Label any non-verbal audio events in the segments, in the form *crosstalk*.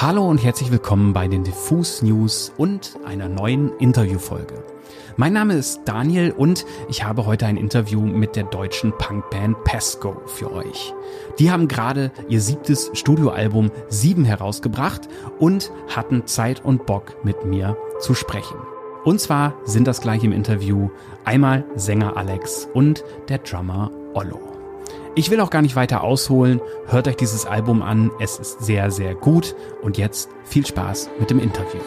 Hallo und herzlich willkommen bei den Diffus News und einer neuen Interviewfolge. Mein Name ist Daniel und ich habe heute ein Interview mit der deutschen Punkband Pesco für euch. Die haben gerade ihr siebtes Studioalbum 7 herausgebracht und hatten Zeit und Bock mit mir zu sprechen. Und zwar sind das gleich im Interview einmal Sänger Alex und der Drummer Ollo. Ich will auch gar nicht weiter ausholen. Hört euch dieses Album an. Es ist sehr, sehr gut. Und jetzt viel Spaß mit dem Interview.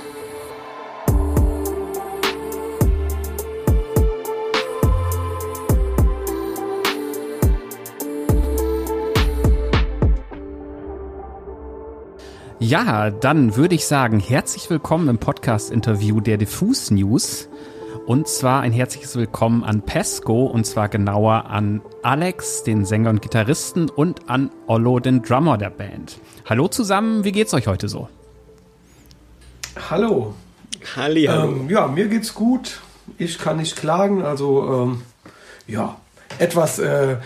Ja, dann würde ich sagen, herzlich willkommen im Podcast-Interview der Diffus News. Und zwar ein herzliches Willkommen an Pesco und zwar genauer an Alex, den Sänger und Gitarristen und an Ollo, den Drummer der Band. Hallo zusammen, wie geht's euch heute so? Hallo. Halli, hallo. Ähm, ja, mir geht's gut. Ich kann nicht klagen. Also ähm, ja, etwas äh,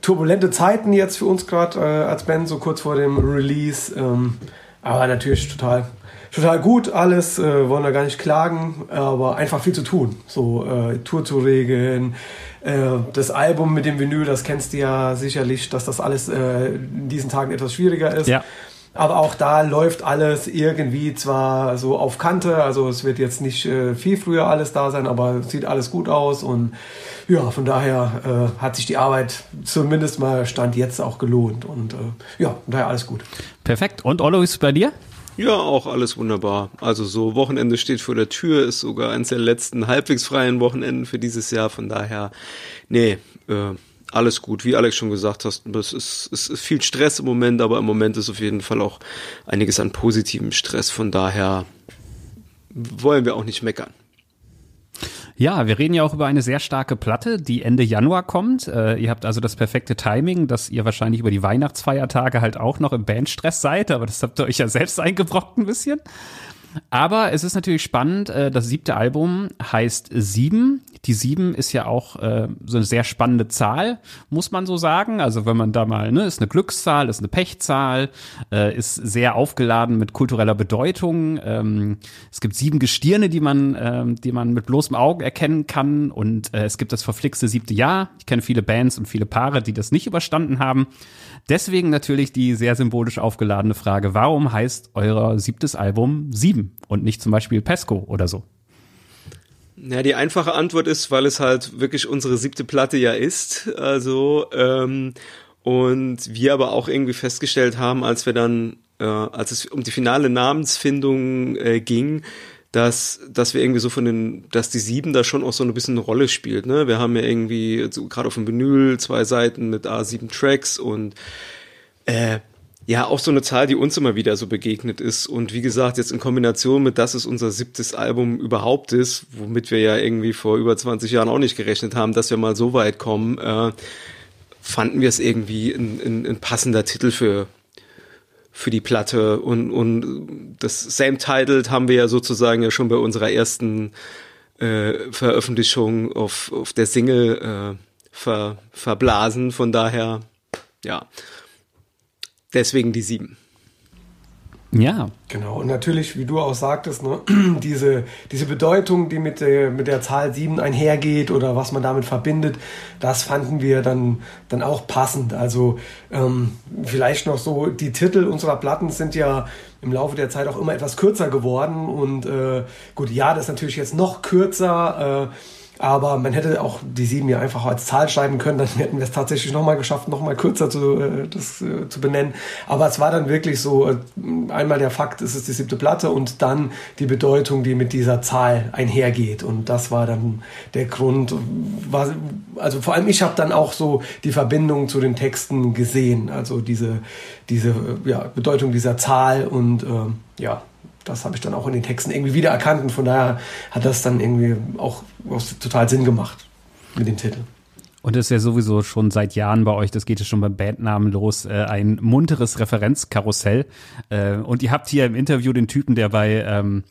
turbulente Zeiten jetzt für uns gerade äh, als Band, so kurz vor dem Release. Ähm, aber natürlich total total gut alles, äh, wollen da gar nicht klagen, aber einfach viel zu tun. So äh, Tour zu regeln, äh, das Album mit dem Vinyl, das kennst du ja sicherlich, dass das alles äh, in diesen Tagen etwas schwieriger ist. Ja. Aber auch da läuft alles irgendwie zwar so auf Kante, also es wird jetzt nicht äh, viel früher alles da sein, aber sieht alles gut aus und ja, von daher äh, hat sich die Arbeit zumindest mal Stand jetzt auch gelohnt und äh, ja, von daher alles gut. Perfekt. Und Ollo, ist bei dir? Ja, auch alles wunderbar. Also so Wochenende steht vor der Tür, ist sogar eines der letzten halbwegs freien Wochenenden für dieses Jahr. Von daher, nee, äh, alles gut. Wie Alex schon gesagt hast, es ist, es ist viel Stress im Moment, aber im Moment ist auf jeden Fall auch einiges an positivem Stress. Von daher wollen wir auch nicht meckern. Ja, wir reden ja auch über eine sehr starke Platte, die Ende Januar kommt. Äh, ihr habt also das perfekte Timing, dass ihr wahrscheinlich über die Weihnachtsfeiertage halt auch noch im Bandstress seid, aber das habt ihr euch ja selbst *laughs* eingebrockt ein bisschen. Aber es ist natürlich spannend, äh, das siebte Album heißt Sieben. Die Sieben ist ja auch äh, so eine sehr spannende Zahl, muss man so sagen. Also wenn man da mal, ne, ist eine Glückszahl, ist eine Pechzahl, äh, ist sehr aufgeladen mit kultureller Bedeutung. Ähm, es gibt sieben Gestirne, die man, ähm, die man mit bloßem Auge erkennen kann. Und äh, es gibt das verflixte siebte Jahr. Ich kenne viele Bands und viele Paare, die das nicht überstanden haben. Deswegen natürlich die sehr symbolisch aufgeladene Frage, warum heißt euer siebtes Album Sieben und nicht zum Beispiel Pesco oder so? Ja, die einfache Antwort ist, weil es halt wirklich unsere siebte Platte ja ist. Also, ähm, und wir aber auch irgendwie festgestellt haben, als wir dann, äh, als es um die finale Namensfindung äh, ging, dass, dass wir irgendwie so von den, dass die sieben da schon auch so ein bisschen eine Rolle spielt. Ne? Wir haben ja irgendwie so, gerade auf dem Vinyl zwei Seiten mit A7 Tracks und äh, ja, auch so eine Zahl, die uns immer wieder so begegnet ist. Und wie gesagt, jetzt in Kombination mit, dass es unser siebtes Album überhaupt ist, womit wir ja irgendwie vor über 20 Jahren auch nicht gerechnet haben, dass wir mal so weit kommen, äh, fanden wir es irgendwie ein, ein, ein passender Titel für, für die Platte. Und, und das Same Titled haben wir ja sozusagen ja schon bei unserer ersten äh, Veröffentlichung auf, auf der Single äh, ver, verblasen. Von daher, ja. Deswegen die sieben. Ja. Genau, und natürlich, wie du auch sagtest, ne, *clears throat* diese, diese Bedeutung, die mit der, mit der Zahl sieben einhergeht oder was man damit verbindet, das fanden wir dann, dann auch passend. Also ähm, vielleicht noch so, die Titel unserer Platten sind ja im Laufe der Zeit auch immer etwas kürzer geworden und äh, gut, ja, das ist natürlich jetzt noch kürzer. Äh, aber man hätte auch die sieben ja einfach als Zahl schreiben können, dann hätten wir es tatsächlich nochmal geschafft, nochmal kürzer zu, äh, das, äh, zu benennen. Aber es war dann wirklich so, äh, einmal der Fakt, es ist die siebte Platte und dann die Bedeutung, die mit dieser Zahl einhergeht. Und das war dann der Grund. War, also vor allem ich habe dann auch so die Verbindung zu den Texten gesehen. Also diese, diese ja, Bedeutung dieser Zahl und äh, ja, das habe ich dann auch in den Texten irgendwie wiedererkannt und von daher hat das dann irgendwie auch, total Sinn gemacht mit dem Titel. Und das ist ja sowieso schon seit Jahren bei euch, das geht ja schon beim Bandnamen los, äh, ein munteres Referenzkarussell. Äh, und ihr habt hier im Interview den Typen, der bei, ähm,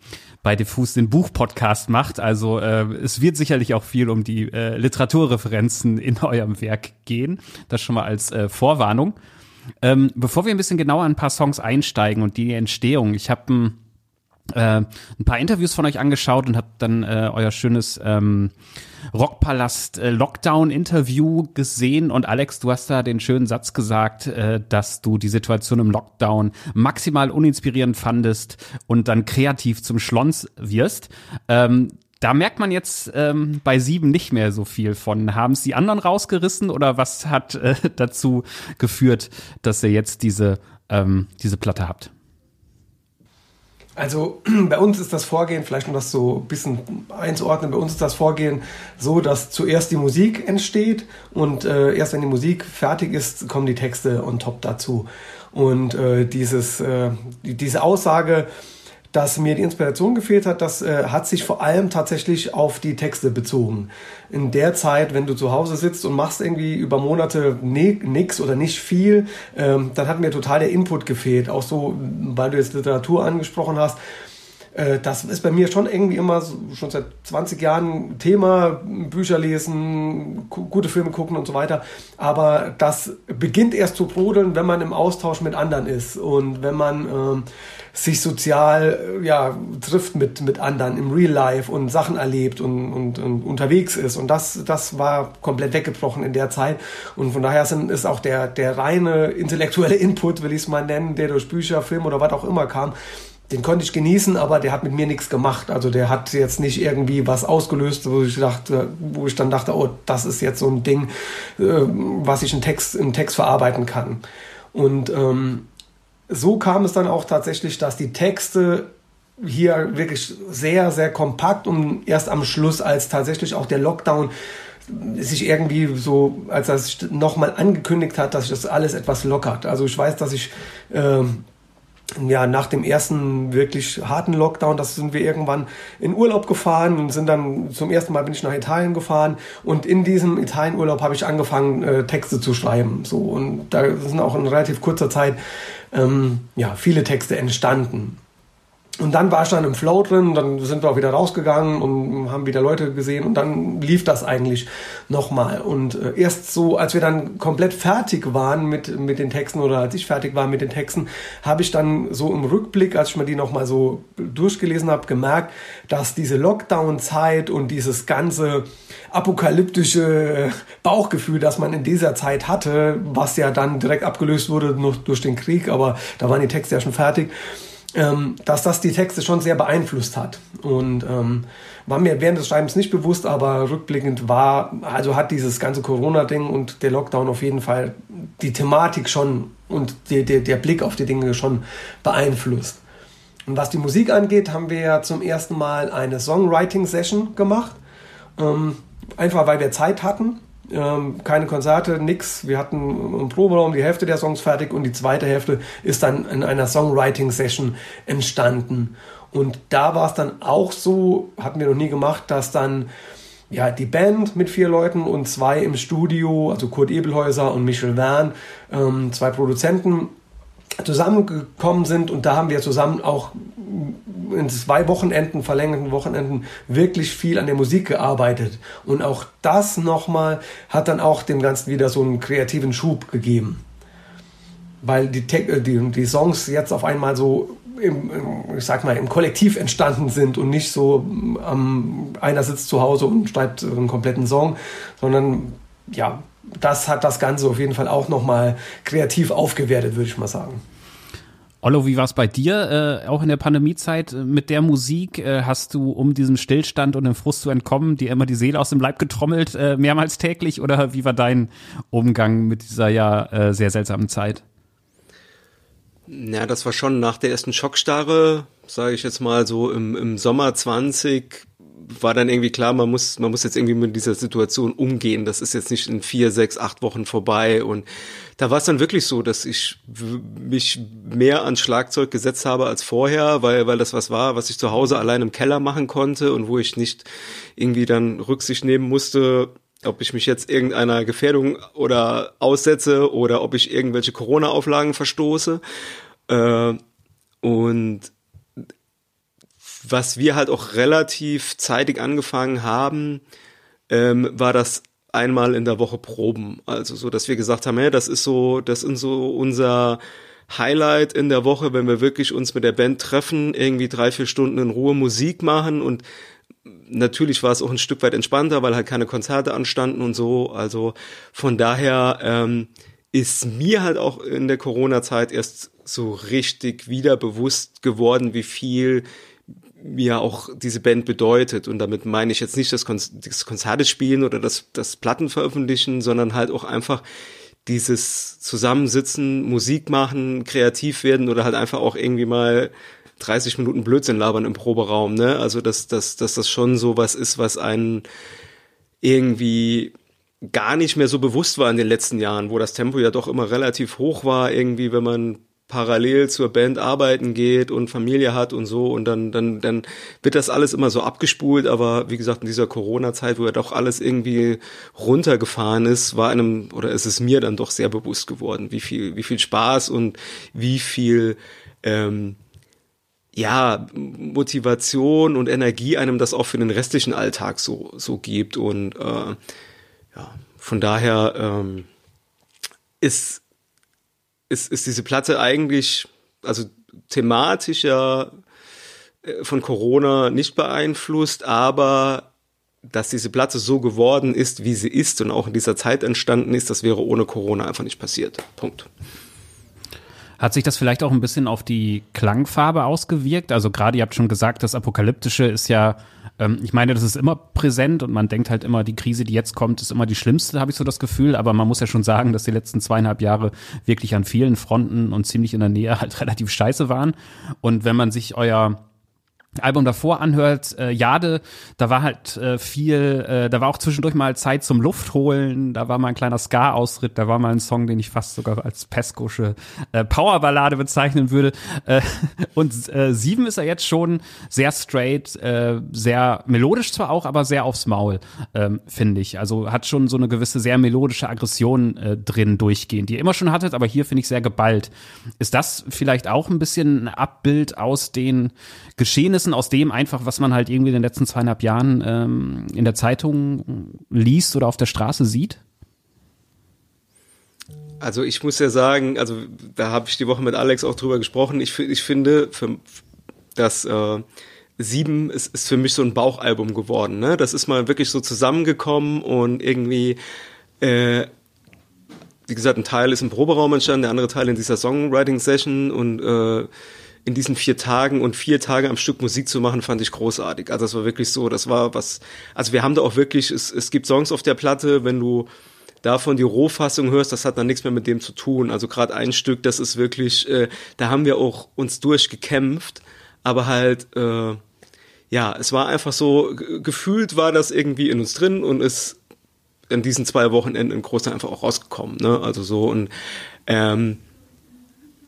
bei Diffus den Buchpodcast macht. Also äh, es wird sicherlich auch viel um die äh, Literaturreferenzen in *laughs* eurem Werk gehen. Das schon mal als äh, Vorwarnung. Ähm, bevor wir ein bisschen genauer in ein paar Songs einsteigen und die Entstehung, ich habe ein, äh, ein paar Interviews von euch angeschaut und habe dann äh, euer schönes ähm, Rockpalast äh, Lockdown-Interview gesehen und Alex, du hast da den schönen Satz gesagt, äh, dass du die Situation im Lockdown maximal uninspirierend fandest und dann kreativ zum Schlons wirst. Ähm, da merkt man jetzt ähm, bei sieben nicht mehr so viel von. Haben es die anderen rausgerissen oder was hat äh, *laughs* dazu geführt, dass ihr jetzt diese, ähm, diese Platte habt? Also *clears throat* bei uns ist das Vorgehen, vielleicht um das so ein bisschen einzuordnen, bei uns ist das Vorgehen so, dass zuerst die Musik entsteht und äh, erst wenn die Musik fertig ist, kommen die Texte on top dazu. Und äh, dieses, äh, diese Aussage, dass mir die Inspiration gefehlt hat, das äh, hat sich vor allem tatsächlich auf die Texte bezogen. In der Zeit, wenn du zu Hause sitzt und machst irgendwie über Monate nix oder nicht viel, ähm, dann hat mir total der Input gefehlt. Auch so, weil du jetzt Literatur angesprochen hast äh, das ist bei mir schon irgendwie immer schon seit 20 Jahren Thema, Bücher lesen, gute Filme gucken und so weiter. Aber das beginnt erst zu brodeln, wenn man im Austausch mit anderen ist und wenn man ähm, sich sozial äh, ja, trifft mit, mit anderen im Real Life und Sachen erlebt und, und, und unterwegs ist. Und das, das war komplett weggebrochen in der Zeit. Und von daher sind, ist auch der, der reine intellektuelle Input, will ich es mal nennen, der durch Bücher, Film oder was auch immer kam, den konnte ich genießen, aber der hat mit mir nichts gemacht. Also der hat jetzt nicht irgendwie was ausgelöst, wo ich dachte, wo ich dann dachte, oh, das ist jetzt so ein Ding, äh, was ich in Text, in Text verarbeiten kann. Und ähm, so kam es dann auch tatsächlich, dass die Texte hier wirklich sehr, sehr kompakt und erst am Schluss, als tatsächlich auch der Lockdown sich irgendwie so, als er sich nochmal angekündigt hat, dass sich das alles etwas lockert. Also ich weiß, dass ich äh, ja, nach dem ersten wirklich harten Lockdown, das sind wir irgendwann in Urlaub gefahren und sind dann zum ersten Mal bin ich nach Italien gefahren. Und in diesem Italienurlaub habe ich angefangen äh, Texte zu schreiben. So und da sind auch in relativ kurzer Zeit ähm, ja viele Texte entstanden und dann war ich dann im Flow drin, dann sind wir auch wieder rausgegangen und haben wieder Leute gesehen und dann lief das eigentlich nochmal. Und äh, erst so, als wir dann komplett fertig waren mit, mit den Texten oder als ich fertig war mit den Texten, habe ich dann so im Rückblick, als ich mir die nochmal so durchgelesen habe, gemerkt, dass diese Lockdown-Zeit und dieses ganze apokalyptische Bauchgefühl, das man in dieser Zeit hatte, was ja dann direkt abgelöst wurde durch den Krieg, aber da waren die Texte ja schon fertig, ähm, dass das die Texte schon sehr beeinflusst hat. Und ähm, war mir während des Schreibens nicht bewusst, aber rückblickend war, also hat dieses ganze Corona-Ding und der Lockdown auf jeden Fall die Thematik schon und der, der, der Blick auf die Dinge schon beeinflusst. Und was die Musik angeht, haben wir ja zum ersten Mal eine Songwriting-Session gemacht. Ähm, einfach weil wir Zeit hatten ähm, keine Konzerte, nix. Wir hatten einen Proberaum, die Hälfte der Songs fertig und die zweite Hälfte ist dann in einer Songwriting-Session entstanden. Und da war es dann auch so, hatten wir noch nie gemacht, dass dann ja, die Band mit vier Leuten und zwei im Studio, also Kurt Ebelhäuser und Michel Wern, ähm, zwei Produzenten, zusammengekommen sind und da haben wir zusammen auch in zwei Wochenenden, verlängerten Wochenenden, wirklich viel an der Musik gearbeitet. Und auch das nochmal hat dann auch dem Ganzen wieder so einen kreativen Schub gegeben. Weil die, äh, die, die Songs jetzt auf einmal so im, ich sag mal, im Kollektiv entstanden sind und nicht so, ähm, einer sitzt zu Hause und schreibt einen kompletten Song, sondern ja, das hat das Ganze auf jeden Fall auch nochmal kreativ aufgewertet, würde ich mal sagen. Ollo, wie war es bei dir, äh, auch in der Pandemiezeit äh, mit der Musik? Äh, hast du, um diesem Stillstand und dem Frust zu entkommen, dir immer die Seele aus dem Leib getrommelt, äh, mehrmals täglich? Oder wie war dein Umgang mit dieser ja äh, sehr seltsamen Zeit? Ja, das war schon nach der ersten Schockstarre, sage ich jetzt mal so im, im Sommer 20, war dann irgendwie klar, man muss, man muss jetzt irgendwie mit dieser Situation umgehen. Das ist jetzt nicht in vier, sechs, acht Wochen vorbei. Und da war es dann wirklich so, dass ich mich mehr ans Schlagzeug gesetzt habe als vorher, weil, weil das was war, was ich zu Hause allein im Keller machen konnte und wo ich nicht irgendwie dann Rücksicht nehmen musste, ob ich mich jetzt irgendeiner Gefährdung oder aussetze oder ob ich irgendwelche Corona-Auflagen verstoße. Äh, und was wir halt auch relativ zeitig angefangen haben, ähm, war das einmal in der Woche proben. Also so, dass wir gesagt haben, hey, das ist so, das ist so unser Highlight in der Woche, wenn wir wirklich uns mit der Band treffen, irgendwie drei, vier Stunden in Ruhe Musik machen und natürlich war es auch ein Stück weit entspannter, weil halt keine Konzerte anstanden und so. Also von daher ähm, ist mir halt auch in der Corona-Zeit erst so richtig wieder bewusst geworden, wie viel mir auch diese Band bedeutet. Und damit meine ich jetzt nicht das, Kon das Konzerte spielen oder das, das Platten veröffentlichen, sondern halt auch einfach dieses Zusammensitzen, Musik machen, kreativ werden oder halt einfach auch irgendwie mal 30 Minuten Blödsinn labern im Proberaum, ne? Also dass, dass, dass das schon so was ist, was einen irgendwie gar nicht mehr so bewusst war in den letzten Jahren, wo das Tempo ja doch immer relativ hoch war, irgendwie, wenn man parallel zur Band arbeiten geht und Familie hat und so und dann dann dann wird das alles immer so abgespult, aber wie gesagt in dieser Corona Zeit, wo ja doch alles irgendwie runtergefahren ist, war einem oder ist es mir dann doch sehr bewusst geworden, wie viel wie viel Spaß und wie viel ähm, ja, Motivation und Energie einem das auch für den restlichen Alltag so, so gibt. Und äh, ja, von daher ähm, ist, ist, ist diese Platte eigentlich, also thematisch ja äh, von Corona nicht beeinflusst, aber dass diese Platte so geworden ist, wie sie ist und auch in dieser Zeit entstanden ist, das wäre ohne Corona einfach nicht passiert. Punkt. Hat sich das vielleicht auch ein bisschen auf die Klangfarbe ausgewirkt? Also gerade, ihr habt schon gesagt, das Apokalyptische ist ja, ähm, ich meine, das ist immer präsent und man denkt halt immer, die Krise, die jetzt kommt, ist immer die schlimmste, habe ich so das Gefühl. Aber man muss ja schon sagen, dass die letzten zweieinhalb Jahre wirklich an vielen Fronten und ziemlich in der Nähe *laughs* halt relativ scheiße waren. Und wenn man sich euer Album davor anhört, äh, Jade, da war halt äh, viel, äh, da war auch zwischendurch mal Zeit zum Luftholen, da war mal ein kleiner Ska-Ausritt, da war mal ein Song, den ich fast sogar als Peskosche äh, Powerballade bezeichnen würde. Äh, *laughs* und äh, sieben ist er jetzt schon sehr straight, äh, sehr melodisch zwar auch, aber sehr aufs Maul, ähm, finde ich. Also hat schon so eine gewisse sehr melodische Aggression äh, drin durchgehend, die ihr immer schon hattet, aber hier finde ich sehr geballt. Ist das vielleicht auch ein bisschen ein Abbild aus den Geschehnissen aus dem einfach, was man halt irgendwie in den letzten zweieinhalb Jahren ähm, in der Zeitung liest oder auf der Straße sieht? Also ich muss ja sagen, also da habe ich die Woche mit Alex auch drüber gesprochen. Ich, ich finde, für, dass äh, Sieben ist, ist für mich so ein Bauchalbum geworden. Ne? Das ist mal wirklich so zusammengekommen und irgendwie, äh, wie gesagt, ein Teil ist im Proberaum entstanden, der andere Teil in dieser Songwriting-Session und äh, in diesen vier Tagen und vier Tage am Stück Musik zu machen, fand ich großartig. Also das war wirklich so, das war was, also wir haben da auch wirklich, es, es gibt Songs auf der Platte, wenn du davon die Rohfassung hörst, das hat dann nichts mehr mit dem zu tun. Also gerade ein Stück, das ist wirklich, äh, da haben wir auch uns durchgekämpft, aber halt, äh, ja, es war einfach so, gefühlt war das irgendwie in uns drin und ist in diesen zwei Wochenenden im Großteil einfach auch rausgekommen. Ne? Also so und ähm,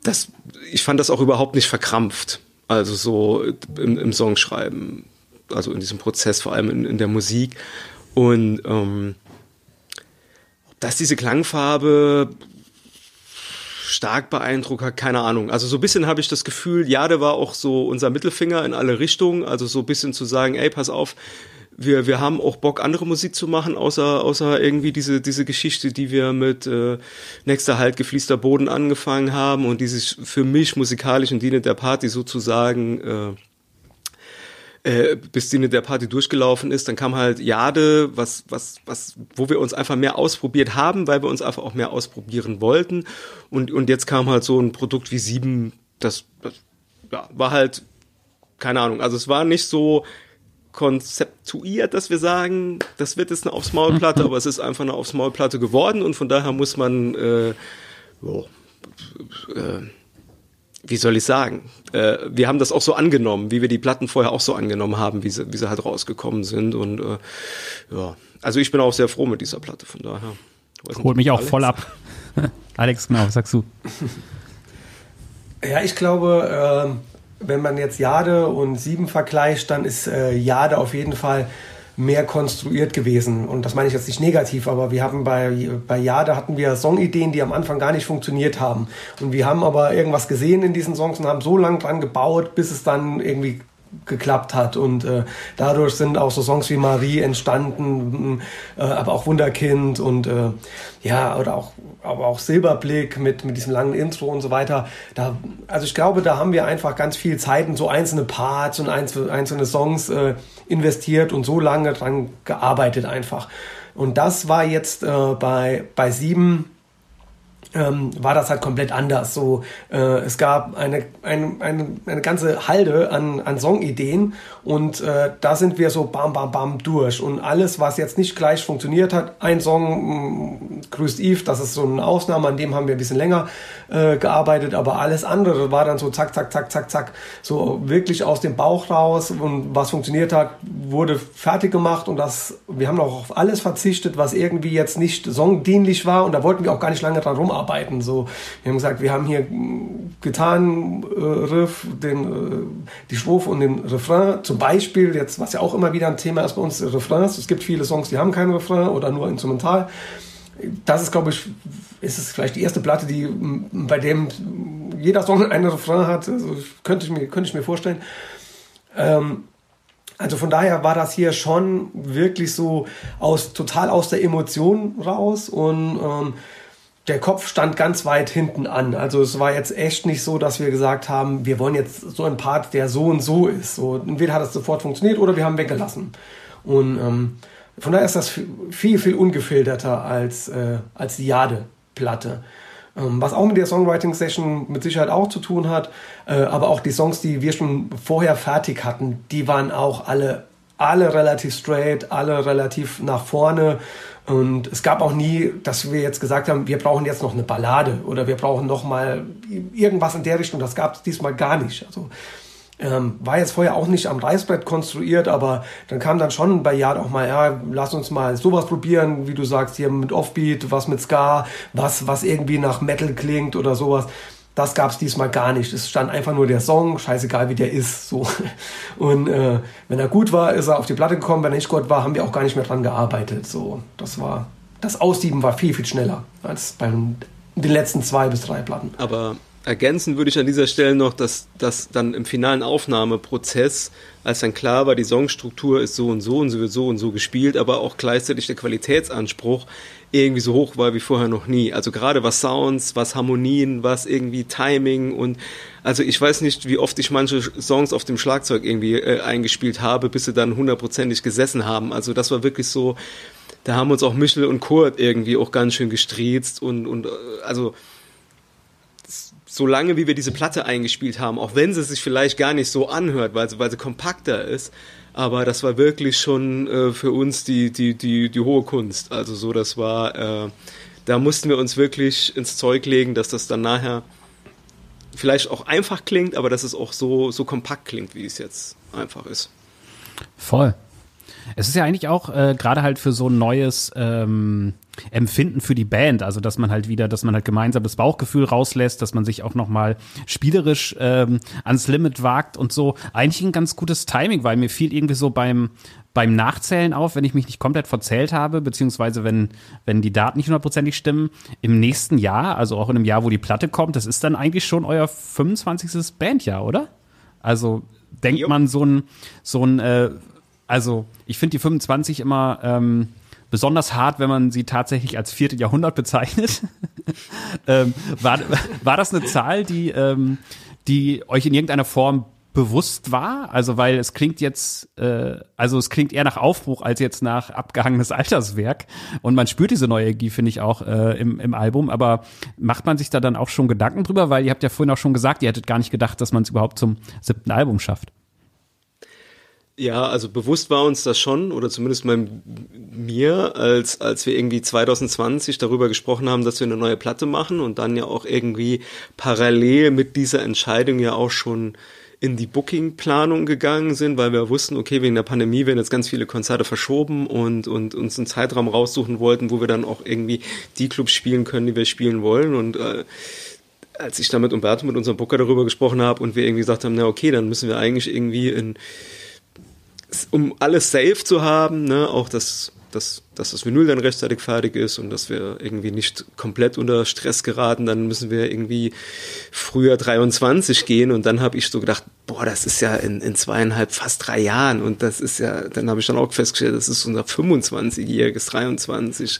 das, ich fand das auch überhaupt nicht verkrampft. Also so im, im Songschreiben, also in diesem Prozess, vor allem in, in der Musik. Und ähm, dass diese Klangfarbe stark beeindruckt hat, keine Ahnung. Also so ein bisschen habe ich das Gefühl, ja, der war auch so unser Mittelfinger in alle Richtungen. Also so ein bisschen zu sagen, ey, pass auf, wir, wir haben auch Bock, andere Musik zu machen, außer, außer irgendwie diese, diese Geschichte, die wir mit äh, Nächster Halt, gefließter Boden angefangen haben und dieses für mich musikalischen Diener der Party sozusagen äh, äh, bis die der Party durchgelaufen ist, dann kam halt Jade, was, was, was, wo wir uns einfach mehr ausprobiert haben, weil wir uns einfach auch mehr ausprobieren wollten. Und, und jetzt kam halt so ein Produkt wie sieben, das, das ja, war halt, keine Ahnung, also es war nicht so, konzeptuiert, dass wir sagen, das wird jetzt eine aufs Maulplatte, *laughs* aber es ist einfach eine aufs Maulplatte geworden und von daher muss man, äh, oh, äh, wie soll ich sagen, äh, wir haben das auch so angenommen, wie wir die Platten vorher auch so angenommen haben, wie sie, wie sie halt rausgekommen sind und äh, ja, also ich bin auch sehr froh mit dieser Platte, von daher. Holt mich auch Alex. voll ab. *laughs* Alex, genau, was sagst du? Ja, ich glaube, ähm wenn man jetzt Jade und Sieben vergleicht, dann ist äh, Jade auf jeden Fall mehr konstruiert gewesen. Und das meine ich jetzt nicht negativ, aber wir haben bei, bei Jade hatten wir Songideen, die am Anfang gar nicht funktioniert haben. Und wir haben aber irgendwas gesehen in diesen Songs und haben so lange dran gebaut, bis es dann irgendwie geklappt hat. Und äh, dadurch sind auch so Songs wie Marie entstanden, äh, aber auch Wunderkind und äh, ja, oder auch, aber auch Silberblick mit, mit diesem langen Intro und so weiter. Da, also ich glaube, da haben wir einfach ganz viel Zeit in so einzelne Parts und einzelne Songs äh, investiert und so lange dran gearbeitet einfach. Und das war jetzt äh, bei, bei sieben ähm, war das halt komplett anders. So, äh, es gab eine, eine, eine, eine ganze Halde an, an Songideen und äh, da sind wir so bam, bam, bam durch. Und alles, was jetzt nicht gleich funktioniert hat, ein Song, mh, mm, Grüßt Eve, das ist so eine Ausnahme, an dem haben wir ein bisschen länger äh, gearbeitet, aber alles andere war dann so zack, zack, zack, zack, zack, so wirklich aus dem Bauch raus und was funktioniert hat, wurde fertig gemacht und das, wir haben auch auf alles verzichtet, was irgendwie jetzt nicht songdienlich war und da wollten wir auch gar nicht lange dran rumarbeiten. So, wir haben gesagt, wir haben hier getan, äh, Riff, den, äh, die Strophe und den Refrain, zum Beispiel, jetzt, was ja auch immer wieder ein Thema ist bei uns, Refrains. Es gibt viele Songs, die haben keinen Refrain oder nur instrumental das ist, glaube ich, ist es vielleicht die erste Platte, die bei dem jeder Song *laughs* einen Refrain hat. Also könnte ich mir, könnte ich mir vorstellen. Ähm, also von daher war das hier schon wirklich so aus total aus der Emotion raus und ähm, der Kopf stand ganz weit hinten an. Also es war jetzt echt nicht so, dass wir gesagt haben, wir wollen jetzt so einen Part, der so und so ist. So, entweder hat es sofort funktioniert oder wir haben weggelassen. Und ähm, von daher ist das viel, viel ungefilterter als, äh, als die Jade-Platte. Ähm, was auch mit der Songwriting-Session mit Sicherheit auch zu tun hat, äh, aber auch die Songs, die wir schon vorher fertig hatten, die waren auch alle, alle relativ straight, alle relativ nach vorne. Und es gab auch nie, dass wir jetzt gesagt haben, wir brauchen jetzt noch eine Ballade oder wir brauchen noch mal irgendwas in der Richtung. Das gab es diesmal gar nicht. Also ähm, war jetzt vorher auch nicht am Reißbrett konstruiert, aber dann kam dann schon bei Yard auch mal, ja, lass uns mal sowas probieren, wie du sagst, hier mit Offbeat, was mit Ska, was, was irgendwie nach Metal klingt oder sowas. Das gab es diesmal gar nicht. Es stand einfach nur der Song, scheißegal wie der ist. So. Und äh, wenn er gut war, ist er auf die Platte gekommen. Wenn er nicht gut war, haben wir auch gar nicht mehr dran gearbeitet. So, das war das Aussieben war viel, viel schneller als bei den letzten zwei bis drei Platten. Aber ergänzen würde ich an dieser Stelle noch, dass, dass dann im finalen Aufnahmeprozess, als dann klar war, die Songstruktur ist so und so und sie wird so und so gespielt, aber auch gleichzeitig der Qualitätsanspruch irgendwie so hoch war wie vorher noch nie. Also gerade was Sounds, was Harmonien, was irgendwie Timing und also ich weiß nicht, wie oft ich manche Songs auf dem Schlagzeug irgendwie äh, eingespielt habe, bis sie dann hundertprozentig gesessen haben. Also das war wirklich so, da haben uns auch Michel und Kurt irgendwie auch ganz schön gestriezt und, und äh, also so lange wie wir diese Platte eingespielt haben, auch wenn sie sich vielleicht gar nicht so anhört, weil sie, weil sie kompakter ist, aber das war wirklich schon äh, für uns die, die, die, die hohe Kunst. Also so, das war, äh, da mussten wir uns wirklich ins Zeug legen, dass das dann nachher vielleicht auch einfach klingt, aber dass es auch so, so kompakt klingt, wie es jetzt einfach ist. Voll. Es ist ja eigentlich auch äh, gerade halt für so ein neues ähm, Empfinden für die Band, also dass man halt wieder, dass man halt gemeinsam das Bauchgefühl rauslässt, dass man sich auch noch mal spielerisch ähm, ans Limit wagt und so. Eigentlich ein ganz gutes Timing, weil mir fiel irgendwie so beim beim Nachzählen auf, wenn ich mich nicht komplett verzählt habe, beziehungsweise wenn wenn die Daten nicht hundertprozentig stimmen, im nächsten Jahr, also auch in einem Jahr, wo die Platte kommt, das ist dann eigentlich schon euer 25. Bandjahr, oder? Also denkt jo. man so ein so ein äh, also ich finde die 25 immer ähm, besonders hart, wenn man sie tatsächlich als vierte Jahrhundert bezeichnet. *laughs* ähm, war, war das eine Zahl, die, ähm, die euch in irgendeiner Form bewusst war? Also weil es klingt jetzt, äh, also es klingt eher nach Aufbruch als jetzt nach abgehangenes Alterswerk. Und man spürt diese neue Energie, finde ich auch äh, im, im Album. Aber macht man sich da dann auch schon Gedanken drüber? Weil ihr habt ja vorhin auch schon gesagt, ihr hättet gar nicht gedacht, dass man es überhaupt zum siebten Album schafft. Ja, also bewusst war uns das schon, oder zumindest mal mir, als, als wir irgendwie 2020 darüber gesprochen haben, dass wir eine neue Platte machen und dann ja auch irgendwie parallel mit dieser Entscheidung ja auch schon in die Booking-Planung gegangen sind, weil wir wussten, okay, wegen der Pandemie werden jetzt ganz viele Konzerte verschoben und, und uns einen Zeitraum raussuchen wollten, wo wir dann auch irgendwie die Clubs spielen können, die wir spielen wollen. Und äh, als ich da mit Umberto, mit unserem Booker darüber gesprochen habe und wir irgendwie gesagt haben, na okay, dann müssen wir eigentlich irgendwie in um alles safe zu haben, ne, auch das dass, dass das Vinyl dann rechtzeitig fertig ist und dass wir irgendwie nicht komplett unter Stress geraten, dann müssen wir irgendwie früher 23 gehen. Und dann habe ich so gedacht, boah, das ist ja in, in zweieinhalb, fast drei Jahren. Und das ist ja, dann habe ich dann auch festgestellt, das ist unser 25-jähriges 23.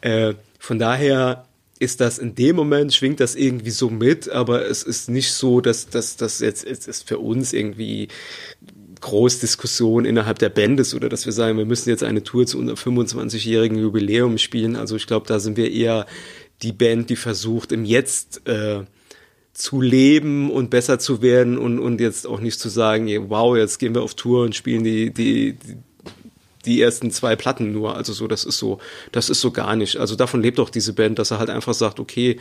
Äh, von daher ist das in dem Moment, schwingt das irgendwie so mit, aber es ist nicht so, dass das jetzt, jetzt ist für uns irgendwie Großdiskussion innerhalb der Band ist oder dass wir sagen, wir müssen jetzt eine Tour zu unserem 25-jährigen Jubiläum spielen. Also ich glaube, da sind wir eher die Band, die versucht, im Jetzt äh, zu leben und besser zu werden und, und jetzt auch nicht zu sagen, wow, jetzt gehen wir auf Tour und spielen die, die, die ersten zwei Platten nur. Also so, das ist so, das ist so gar nicht. Also davon lebt auch diese Band, dass er halt einfach sagt, okay,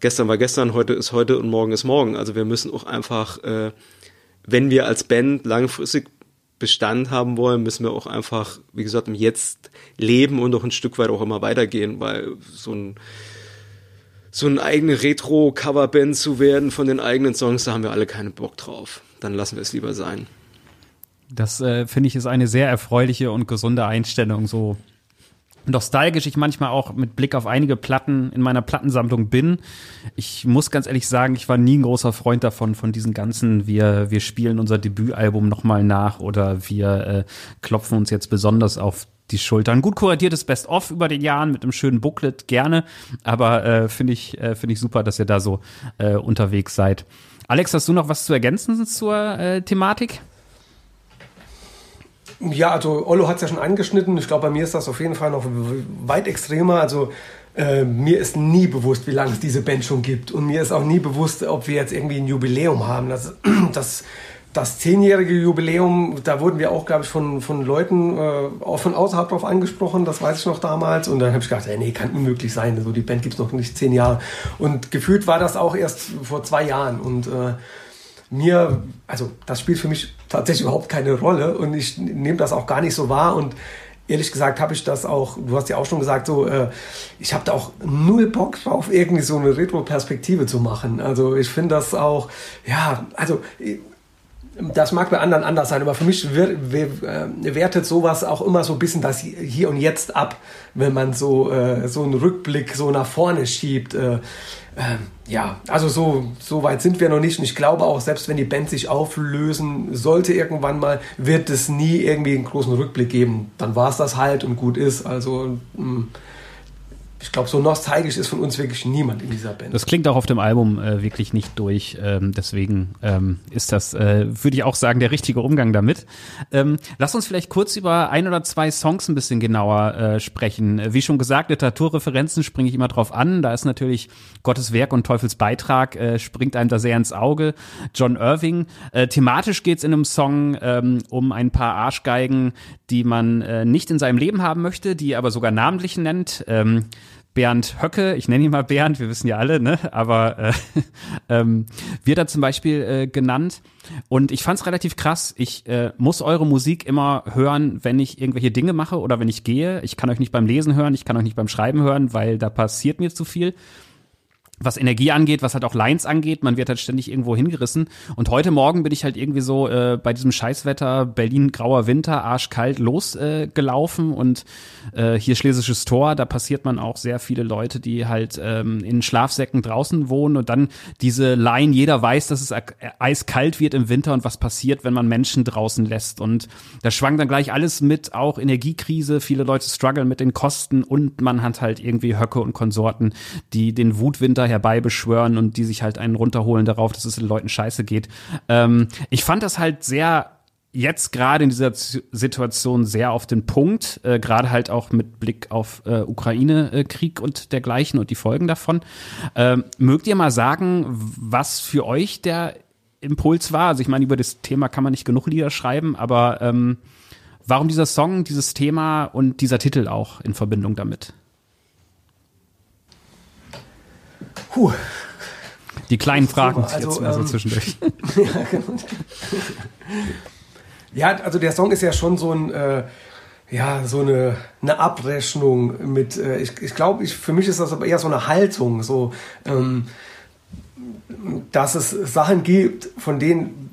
gestern war gestern, heute ist heute und morgen ist morgen. Also wir müssen auch einfach äh, wenn wir als Band langfristig Bestand haben wollen, müssen wir auch einfach, wie gesagt, im Jetzt leben und auch ein Stück weit auch immer weitergehen, weil so ein so eine eigene Retro-Coverband zu werden von den eigenen Songs, da haben wir alle keinen Bock drauf. Dann lassen wir es lieber sein. Das äh, finde ich ist eine sehr erfreuliche und gesunde Einstellung, so nostalgisch ich manchmal auch mit Blick auf einige Platten in meiner Plattensammlung bin. Ich muss ganz ehrlich sagen, ich war nie ein großer Freund davon, von diesen ganzen, wir, wir spielen unser Debütalbum nochmal nach oder wir äh, klopfen uns jetzt besonders auf die Schultern. Gut kuratiertes Best-of über den Jahren mit einem schönen Booklet, gerne. Aber äh, finde ich, äh, finde ich super, dass ihr da so äh, unterwegs seid. Alex, hast du noch was zu ergänzen zur äh, Thematik? Ja, also Ollo hat es ja schon angeschnitten. Ich glaube, bei mir ist das auf jeden Fall noch weit extremer. Also äh, mir ist nie bewusst, wie lange es diese Band schon gibt. Und mir ist auch nie bewusst, ob wir jetzt irgendwie ein Jubiläum haben. Das, *clears throat* das, das zehnjährige Jubiläum, da wurden wir auch, glaube ich, von, von Leuten äh, auch von außerhalb drauf angesprochen, das weiß ich noch damals. Und dann habe ich gedacht, ja, nee, kann unmöglich sein. Also die Band gibt es noch nicht zehn Jahre. Und gefühlt war das auch erst vor zwei Jahren. Und äh, mir, also das spielt für mich tatsächlich überhaupt keine Rolle und ich nehme das auch gar nicht so wahr und ehrlich gesagt habe ich das auch, du hast ja auch schon gesagt, so, äh, ich habe da auch null Bock drauf, irgendwie so eine Retro-Perspektive zu machen. Also ich finde das auch, ja, also das mag bei anderen anders sein, aber für mich äh, wertet sowas auch immer so ein bisschen das Hier und Jetzt ab, wenn man so, äh, so einen Rückblick so nach vorne schiebt. Äh, ähm, ja, also so, so weit sind wir noch nicht. Und ich glaube auch, selbst wenn die Band sich auflösen sollte irgendwann mal, wird es nie irgendwie einen großen Rückblick geben. Dann war es das halt und gut ist. Also mh, mm, ich glaube, so nostalgisch ist von uns wirklich niemand in dieser Band. Das klingt auch auf dem Album äh, wirklich nicht durch. Ähm, deswegen ähm, ist das, äh, würde ich auch sagen, der richtige Umgang damit. Ähm, lass uns vielleicht kurz über ein oder zwei Songs ein bisschen genauer äh, sprechen. Wie schon gesagt, Literaturreferenzen springe ich immer drauf an. Da ist natürlich Gottes Werk und Teufels Beitrag, äh, springt einem da sehr ins Auge. John Irving. Äh, thematisch geht's in einem Song ähm, um ein paar Arschgeigen, die man äh, nicht in seinem Leben haben möchte, die aber sogar namentlich nennt. Ähm, Bernd Höcke, ich nenne ihn mal Bernd, wir wissen ja alle, ne? aber äh, *laughs* ähm, wird da zum Beispiel äh, genannt. Und ich fand es relativ krass. Ich äh, muss eure Musik immer hören, wenn ich irgendwelche Dinge mache oder wenn ich gehe. Ich kann euch nicht beim Lesen hören, ich kann euch nicht beim Schreiben hören, weil da passiert mir zu viel was Energie angeht, was halt auch Lines angeht, man wird halt ständig irgendwo hingerissen. Und heute Morgen bin ich halt irgendwie so äh, bei diesem Scheißwetter, Berlin grauer Winter, arschkalt losgelaufen äh, und äh, hier Schlesisches Tor, da passiert man auch sehr viele Leute, die halt ähm, in Schlafsäcken draußen wohnen und dann diese Line, jeder weiß, dass es eiskalt wird im Winter und was passiert, wenn man Menschen draußen lässt. Und da schwang dann gleich alles mit, auch Energiekrise, viele Leute strugglen mit den Kosten und man hat halt irgendwie Höcke und Konsorten, die den Wutwinter herbeibeschwören und die sich halt einen runterholen darauf, dass es den Leuten scheiße geht. Ähm, ich fand das halt sehr jetzt gerade in dieser Situation sehr auf den Punkt, äh, gerade halt auch mit Blick auf äh, Ukraine-Krieg und dergleichen und die Folgen davon. Ähm, mögt ihr mal sagen, was für euch der Impuls war? Also ich meine, über das Thema kann man nicht genug Lieder schreiben, aber ähm, warum dieser Song, dieses Thema und dieser Titel auch in Verbindung damit? Puh. Die kleinen Fragen also, jetzt mal so ähm, zwischendurch. *laughs* ja, genau. ja, also der Song ist ja schon so ein, äh, ja, so eine, eine Abrechnung mit, äh, ich, ich glaube, ich, für mich ist das aber eher so eine Haltung, so, ähm, dass es Sachen gibt, von denen